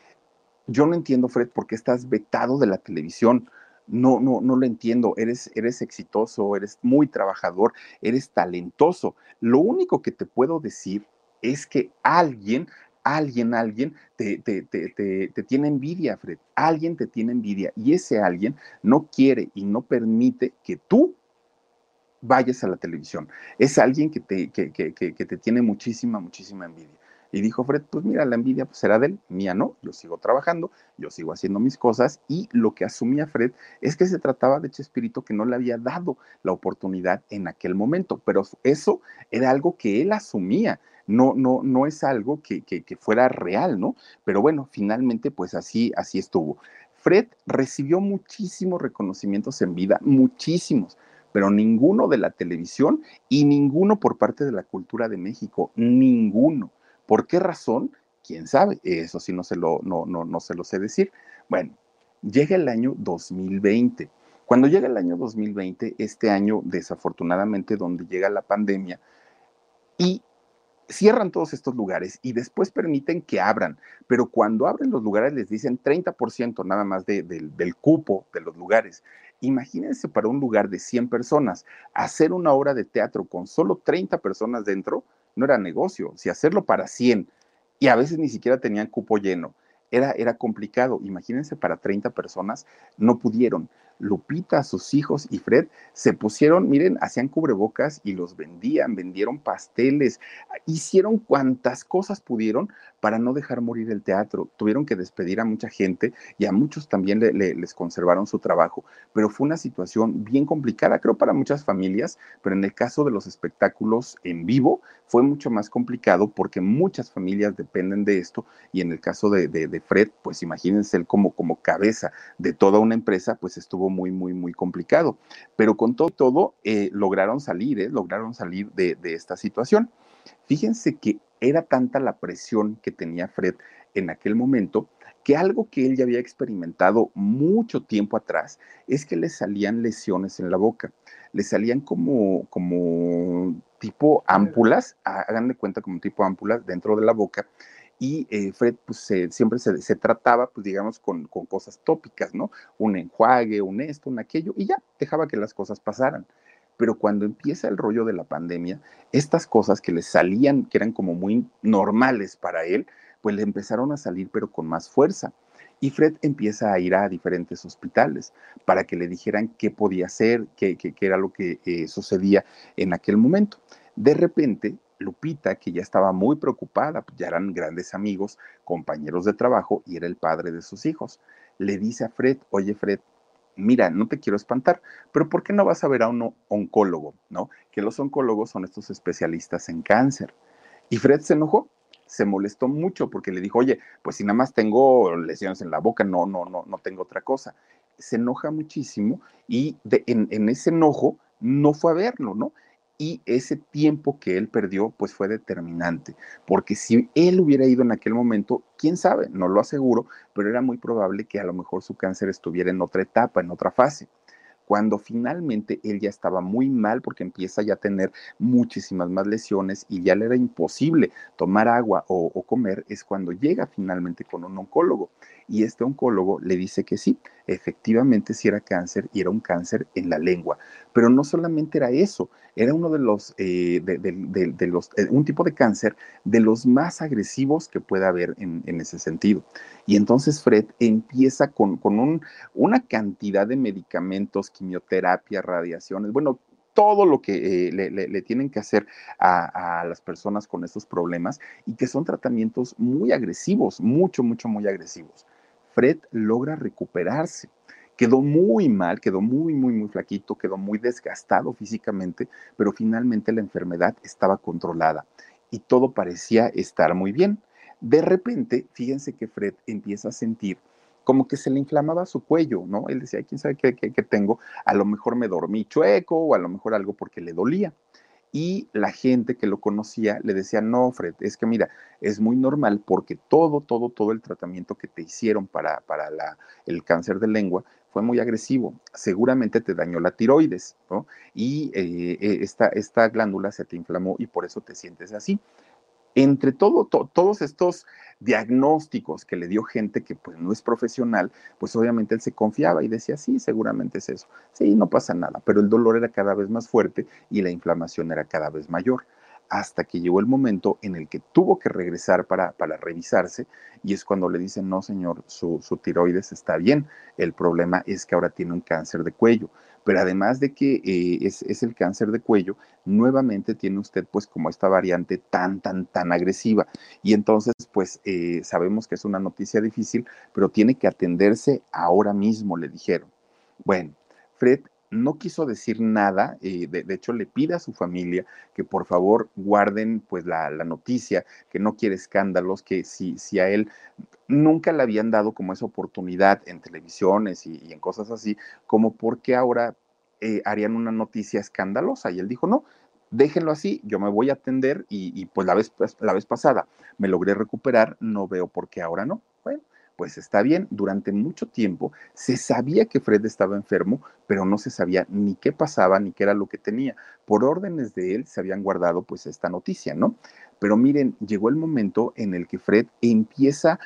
yo no entiendo, Fred, por qué estás vetado de la televisión. No, no, no lo entiendo. Eres, eres exitoso, eres muy trabajador, eres talentoso. Lo único que te puedo decir es que alguien, alguien, alguien te, te, te, te, tiene envidia, Fred. Alguien te tiene envidia y ese alguien no quiere y no permite que tú vayas a la televisión. Es alguien que te, que, que, que te tiene muchísima, muchísima envidia. Y dijo Fred, pues mira, la envidia pues será de él, mía no, yo sigo trabajando, yo sigo haciendo mis cosas y lo que asumía Fred es que se trataba de Chespirito que no le había dado la oportunidad en aquel momento, pero eso era algo que él asumía, no, no, no es algo que, que, que fuera real, ¿no? Pero bueno, finalmente pues así, así estuvo. Fred recibió muchísimos reconocimientos en vida, muchísimos, pero ninguno de la televisión y ninguno por parte de la cultura de México, ninguno. ¿Por qué razón? ¿Quién sabe? Eso sí no se lo, no, no, no se lo sé decir. Bueno, llega el año 2020. Cuando llega el año 2020, este año desafortunadamente donde llega la pandemia, y cierran todos estos lugares y después permiten que abran, pero cuando abren los lugares les dicen 30% nada más de, de, del cupo de los lugares. Imagínense para un lugar de 100 personas, hacer una obra de teatro con solo 30 personas dentro, no era negocio, si hacerlo para 100 y a veces ni siquiera tenían cupo lleno, era, era complicado. Imagínense para 30 personas, no pudieron. Lupita, sus hijos y Fred se pusieron, miren, hacían cubrebocas y los vendían, vendieron pasteles, hicieron cuantas cosas pudieron para no dejar morir el teatro. Tuvieron que despedir a mucha gente y a muchos también le, le, les conservaron su trabajo, pero fue una situación bien complicada, creo, para muchas familias, pero en el caso de los espectáculos en vivo fue mucho más complicado porque muchas familias dependen de esto y en el caso de, de, de Fred, pues imagínense él como, como cabeza de toda una empresa, pues estuvo muy, muy, muy complicado. Pero con todo, todo eh, lograron salir, eh, lograron salir de, de esta situación. Fíjense que era tanta la presión que tenía Fred en aquel momento que algo que él ya había experimentado mucho tiempo atrás es que le salían lesiones en la boca, le salían como, como tipo ámpulas, hagan de cuenta como tipo ámpulas dentro de la boca, y eh, Fred pues siempre se, se, trataba pues digamos con, con, cosas tópicas, ¿no? Un enjuague, un esto, un aquello y ya dejaba que las cosas pasaran. Pero cuando empieza el rollo de la pandemia, estas cosas que le salían, que eran como muy normales para él, pues le empezaron a salir pero con más fuerza. Y Fred empieza a ir a diferentes hospitales para que le dijeran qué podía hacer, qué, qué, qué era lo que eh, sucedía en aquel momento. De repente, Lupita, que ya estaba muy preocupada, ya eran grandes amigos, compañeros de trabajo y era el padre de sus hijos, le dice a Fred, oye Fred, mira, no te quiero espantar, pero ¿por qué no vas a ver a un oncólogo? ¿No? Que los oncólogos son estos especialistas en cáncer. Y Fred se enojó, se molestó mucho porque le dijo, oye, pues si nada más tengo lesiones en la boca, no, no, no, no tengo otra cosa. Se enoja muchísimo y en, en ese enojo no fue a verlo, ¿no? Y ese tiempo que él perdió pues fue determinante, porque si él hubiera ido en aquel momento, quién sabe, no lo aseguro, pero era muy probable que a lo mejor su cáncer estuviera en otra etapa, en otra fase cuando finalmente él ya estaba muy mal porque empieza ya a tener muchísimas más lesiones y ya le era imposible tomar agua o, o, comer, es cuando llega finalmente con un oncólogo. Y este oncólogo le dice que sí, efectivamente sí era cáncer y era un cáncer en la lengua. Pero no solamente era eso, era uno de los, eh, de, los, eh, un tipo de cáncer de los más agresivos que pueda haber en, en ese sentido. Y entonces Fred empieza con, con un, una cantidad de medicamentos, quimioterapia, radiaciones, bueno, todo lo que eh, le, le, le, tienen que hacer a, a, las personas con estos problemas y que son tratamientos muy agresivos, mucho, mucho, muy agresivos. Fred logra recuperarse. Quedó muy mal, quedó muy, muy, muy flaquito, quedó muy desgastado físicamente, pero finalmente la enfermedad estaba controlada y todo parecía estar muy bien. De repente, fíjense que Fred empieza a sentir como que se le inflamaba su cuello, ¿no? Él decía, ¿quién sabe qué, qué, tengo? A lo mejor me dormí chueco o a lo mejor algo porque le dolía. Y la gente que lo conocía le decía, no, Fred, es que mira, es muy normal porque todo, todo, todo el tratamiento que te hicieron para, para la, el cáncer de lengua fue muy agresivo. Seguramente te dañó la tiroides, ¿no? Y eh, esta, esta glándula se te inflamó y por eso te sientes así entre todo, to, todos estos diagnósticos que le dio gente que pues no es profesional, pues obviamente él se confiaba y decía, sí, seguramente es eso, sí, no pasa nada, pero el dolor era cada vez más fuerte y la inflamación era cada vez mayor, hasta que llegó el momento en el que tuvo que regresar para, para revisarse y es cuando le dicen, no señor, su, su tiroides está bien, el problema es que ahora tiene un cáncer de cuello, pero además de que eh, es, es, el cáncer de cuello, nuevamente tiene usted pues como esta variante tan, tan, tan agresiva. Y entonces pues eh, sabemos que es una noticia difícil, pero tiene que atenderse ahora mismo, le dijeron. Bueno, Fred no quiso decir nada, eh, de, hecho le pide a su familia que por favor guarden pues la, noticia, que no quiere escándalos, que si, a él nunca le habían dado como esa oportunidad en televisiones y, y en cosas así, como porque ahora eh, harían una noticia escandalosa. Y él dijo, no, déjenlo así, yo me voy a atender y, y pues la vez, la vez pasada me logré recuperar, no veo por qué ahora no. Pues está bien, durante mucho tiempo se sabía que Fred estaba enfermo, pero no se sabía ni qué pasaba ni qué era lo que tenía. Por órdenes de él se habían guardado pues esta noticia, ¿no? Pero miren, llegó el momento en el que Fred empieza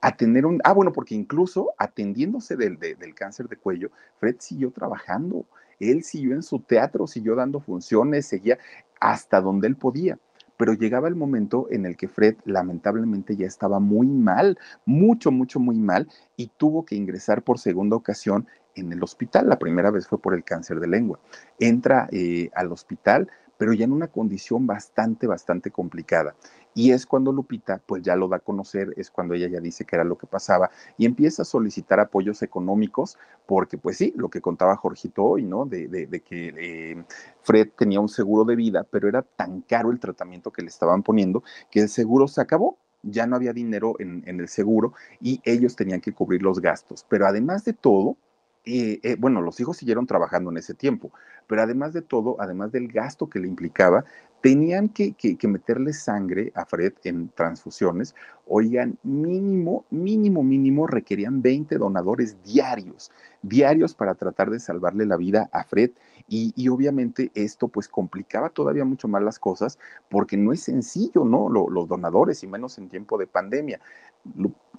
a tener un, ah, bueno, porque incluso atendiéndose del, de, del cáncer de cuello, Fred siguió trabajando, él siguió en su teatro, siguió dando funciones, seguía hasta donde él podía pero llegaba el momento en el que Fred lamentablemente ya estaba muy mal, mucho, mucho, muy mal, y tuvo que ingresar por segunda ocasión en el hospital. La primera vez fue por el cáncer de lengua. Entra eh, al hospital, pero ya en una condición bastante, bastante complicada. Y es cuando Lupita, pues ya lo da a conocer, es cuando ella ya dice que era lo que pasaba y empieza a solicitar apoyos económicos, porque pues sí, lo que contaba Jorgito hoy, ¿no? De, de, de que eh, Fred tenía un seguro de vida, pero era tan caro el tratamiento que le estaban poniendo que el seguro se acabó. Ya no había dinero en, el seguro y ellos tenían que cubrir los gastos. Pero además de todo, eh, eh, bueno, los hijos siguieron trabajando en ese tiempo, pero además de todo, además del gasto que le implicaba, tenían que, que, meterle sangre a Fred en transfusiones. Oigan, mínimo, mínimo, mínimo requerían 20 donadores diarios, diarios para tratar de salvarle la vida a Fred. Y, obviamente esto pues complicaba todavía mucho más las cosas porque no es sencillo, ¿no? Lo, los donadores y menos en tiempo de pandemia.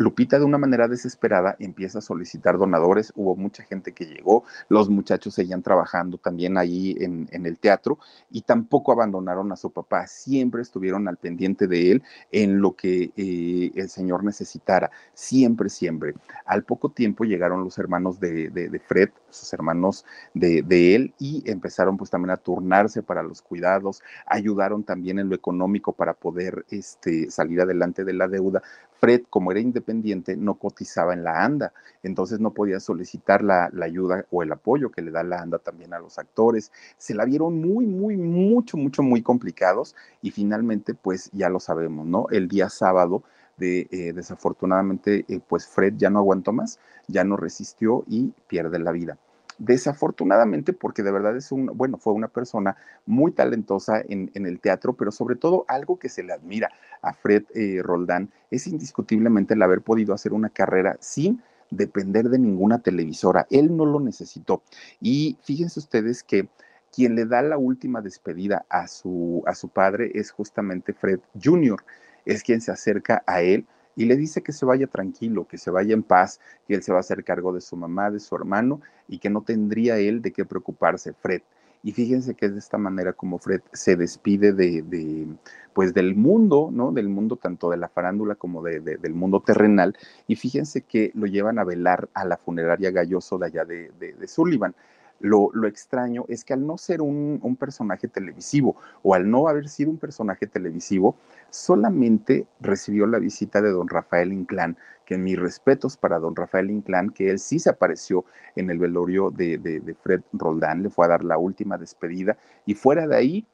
Lupita de una manera desesperada empieza a solicitar donadores, hubo mucha gente que llegó, los muchachos seguían trabajando también ahí en, en, el teatro y tampoco abandonaron a su papá, siempre estuvieron al pendiente de él en lo que eh, el señor necesitara, siempre, siempre. Al poco tiempo llegaron los hermanos de, de, de Fred, sus hermanos de, de, él y empezaron pues también a turnarse para los cuidados, ayudaron también en lo económico para poder este, salir adelante de la deuda. Fred, como era independiente, no cotizaba en la ANDA, entonces no podía solicitar la, la, ayuda o el apoyo que le da la ANDA también a los actores. Se la vieron muy, muy, mucho, mucho, muy complicados y finalmente, pues ya lo sabemos, ¿no? El día sábado, de, eh, desafortunadamente, eh, pues Fred ya no aguantó más, ya no resistió y pierde la vida desafortunadamente porque de verdad es un, bueno, fue una persona muy talentosa en, en, el teatro, pero sobre todo algo que se le admira a Fred eh, Roldán es indiscutiblemente el haber podido hacer una carrera sin depender de ninguna televisora. Él no lo necesitó. Y fíjense ustedes que quien le da la última despedida a su, a su padre es justamente Fred Jr., es quien se acerca a él y le dice que se vaya tranquilo, que se vaya en paz, que él se va a hacer cargo de su mamá, de su hermano y que no tendría él de qué preocuparse, Fred. Y fíjense que es de esta manera como Fred se despide de, de pues del mundo, ¿no? Del mundo tanto de la farándula como de, de, del mundo terrenal. Y fíjense que lo llevan a velar a la funeraria Galloso de allá de, de Sullivan. Lo, lo, extraño es que al no ser un, un, personaje televisivo o al no haber sido un personaje televisivo, solamente recibió la visita de don Rafael Inclán, que mis respetos para don Rafael Inclán, que él sí se apareció en el velorio de, de, Fred Roldán, le fue a dar la última despedida y fuera de ahí,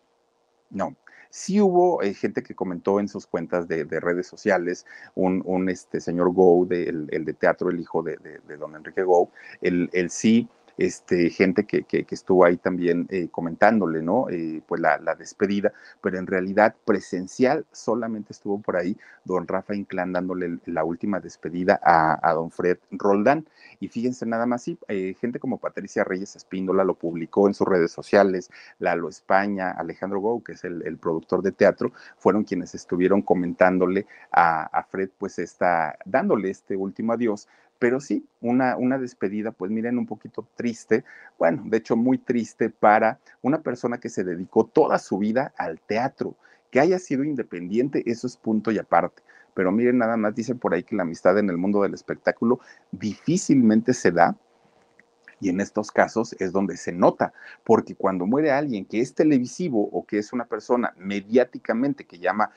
no, sí hubo eh, gente que comentó en sus cuentas de, de redes un, un, este señor Go, de, el, el, de teatro, el hijo de, de don Enrique Go, el, el sí este, gente que, que, estuvo ahí también eh, comentándole, ¿no? Eh, pues la, despedida, pero en realidad presencial solamente estuvo por ahí don Rafa Inclán dándole la última despedida a, don Fred Roldán. Y fíjense nada más, sí, eh, gente como Patricia Reyes Espíndola lo publicó en sus redes sociales, Lalo España, Alejandro Gou, que es el, el productor de teatro, fueron quienes estuvieron comentándole a, a Fred, pues está dándole este último adiós, pero sí, una, una despedida, pues miren, un poquito triste, bueno, de hecho muy triste para una persona que se dedicó toda su vida al teatro, que haya sido independiente, eso es punto y aparte. Pero miren, nada más dicen por ahí que la amistad en el mundo del espectáculo difícilmente se da Y en estos casos es donde se nota, porque cuando muere alguien que es televisivo o que es una persona mediáticamente que llama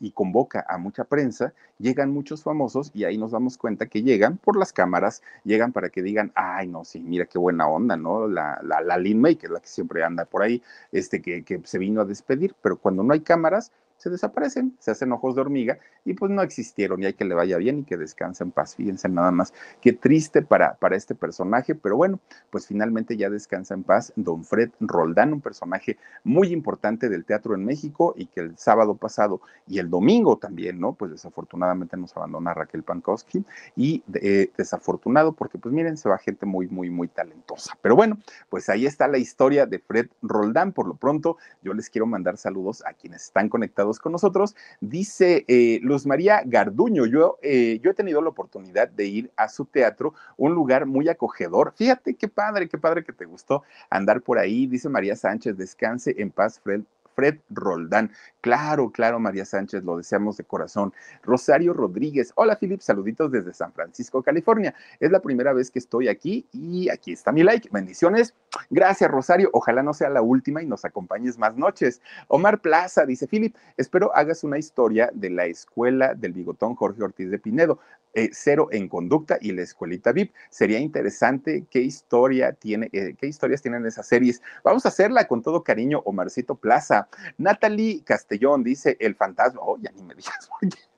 y convoca a mucha prensa, llegan muchos famosos y ahí nos damos cuenta que llegan por las cámaras, llegan para que digan, ay, no, sí, mira qué buena onda, ¿no? La, la, la Lin May, que es la que siempre anda por ahí, este, que, que se vino a despedir, pero cuando no hay cámaras, se desaparecen, se hacen ojos de hormiga y pues no existieron y hay que le vaya bien y que descanse en paz. Fíjense nada más, qué triste para, para este personaje, pero bueno, pues finalmente ya descansa en paz don Fred Roldán, un personaje muy importante del teatro en México y que el sábado pasado y el domingo también, ¿no? Pues desafortunadamente nos abandona Raquel Pankowski y eh, desafortunado porque pues miren, se va gente muy, muy, muy talentosa. Pero bueno, pues ahí está la historia de Fred Roldán. Por lo pronto, yo les quiero mandar saludos a quienes están conectados con nosotros. Dice eh, Luz María Garduño, yo, eh, yo he tenido la oportunidad de ir a su teatro, un lugar muy acogedor. Fíjate qué padre, qué padre que te gustó andar por ahí. Dice María Sánchez, descanse en paz, Fred, Fred Roldán. Claro, claro, María Sánchez, lo deseamos de corazón. Rosario Rodríguez, hola Philip, saluditos desde San Francisco, California. Es la primera vez que estoy aquí y aquí está mi like. Bendiciones. Gracias, Rosario. Ojalá no sea la última y nos acompañes más noches. Omar Plaza dice, Philip, espero hagas una historia de la escuela del bigotón Jorge Ortiz de Pinedo. Eh, cero en conducta y la escuelita VIP. Sería interesante qué historia tiene, eh, qué historias tienen esas series. Vamos a hacerla con todo cariño, Omarcito Plaza. Natalie Castellón dice el fantasma. Oh, ni me digas, (laughs)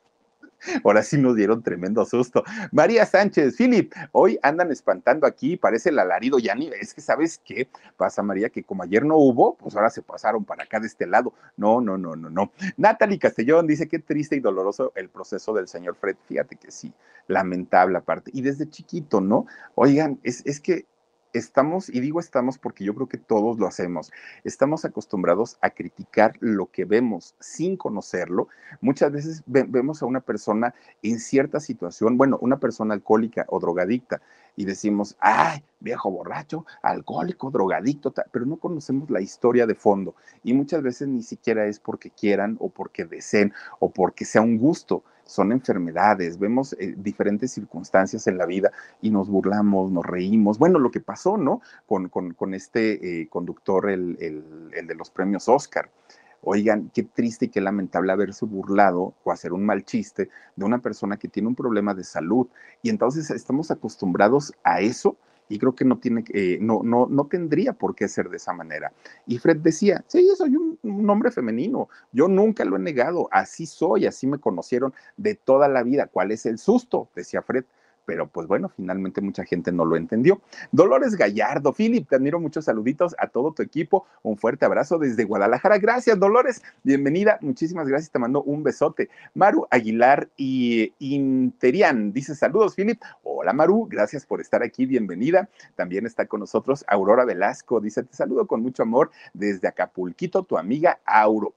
(laughs) Ahora sí nos dieron tremendo susto. María Sánchez, Philip, hoy andan espantando aquí, parece el alarido, ya ni es que sabes qué pasa, María, que como ayer no hubo, pues ahora se pasaron para acá de este lado. No, no, no, no, no. Natalie Castellón dice qué triste y doloroso el proceso del señor Fred. Fíjate que sí, lamentable aparte. Y desde chiquito, ¿no? Oigan, es, es que estamos, y digo estamos porque yo creo que todos lo hacemos, estamos acostumbrados a criticar lo que vemos sin conocerlo. Muchas veces vemos a una persona en cierta situación, bueno, una persona alcohólica o drogadicta, y decimos, ay, viejo borracho, alcohólico, drogadicto, pero no conocemos la historia de fondo. Y muchas veces ni siquiera es porque quieran o porque deseen o porque sea un gusto son enfermedades, vemos eh, diferentes circunstancias en la vida y nos burlamos, nos reímos. Bueno, lo que pasó, ¿no? Con, con, este eh, conductor, el, el, de los premios Oscar. Oigan, qué triste y qué lamentable haberse burlado o hacer un mal chiste de una persona que tiene un problema de salud. Y entonces estamos acostumbrados a eso y creo que no tiene, eh, no, no, no tendría por qué ser de esa manera. Y Fred decía, sí, yo soy un, un, hombre femenino, yo nunca lo he negado, así soy, así me conocieron de toda la vida. ¿Cuál es el susto? Decía Fred pero pues bueno, finalmente mucha gente no lo entendió. Dolores Gallardo, Philip, te admiro muchos saluditos a todo tu equipo, un fuerte abrazo desde Guadalajara. Gracias, Dolores, bienvenida, muchísimas gracias, te mando un besote. Maru Aguilar y Interian dice saludos, Philip. Hola, Maru, gracias por estar aquí, bienvenida. También está con nosotros Aurora Velasco, dice, te saludo con mucho amor desde Acapulquito, tu amiga Auro.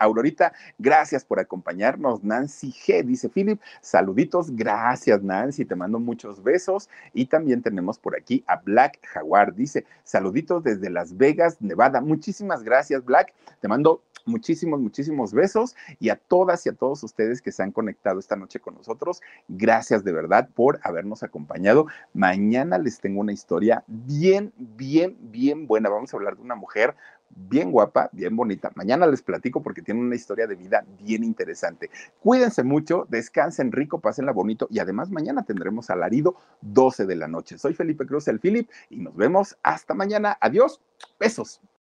Aurorita, gracias por acompañarnos. Nancy G, dice Philip, saluditos, gracias, Nancy, te mando muchos besos. Y también tenemos por aquí a Black Jaguar. Dice, saluditos desde Las Vegas, Nevada. Muchísimas gracias, Black. Te mando muchísimos, muchísimos besos y a todas y a todos ustedes que se han conectado esta noche con nosotros. Gracias de verdad por habernos acompañado. Mañana les tengo una historia bien, bien, bien buena. Vamos a hablar de una mujer bien guapa, bien bonita. Mañana les platico porque tiene una historia de vida bien interesante. Cuídense mucho, descansen rico, pásenla bonito y además mañana tendremos alarido 12 de la noche. Soy Felipe Cruz, el Philip, y nos vemos hasta mañana. Adiós, besos.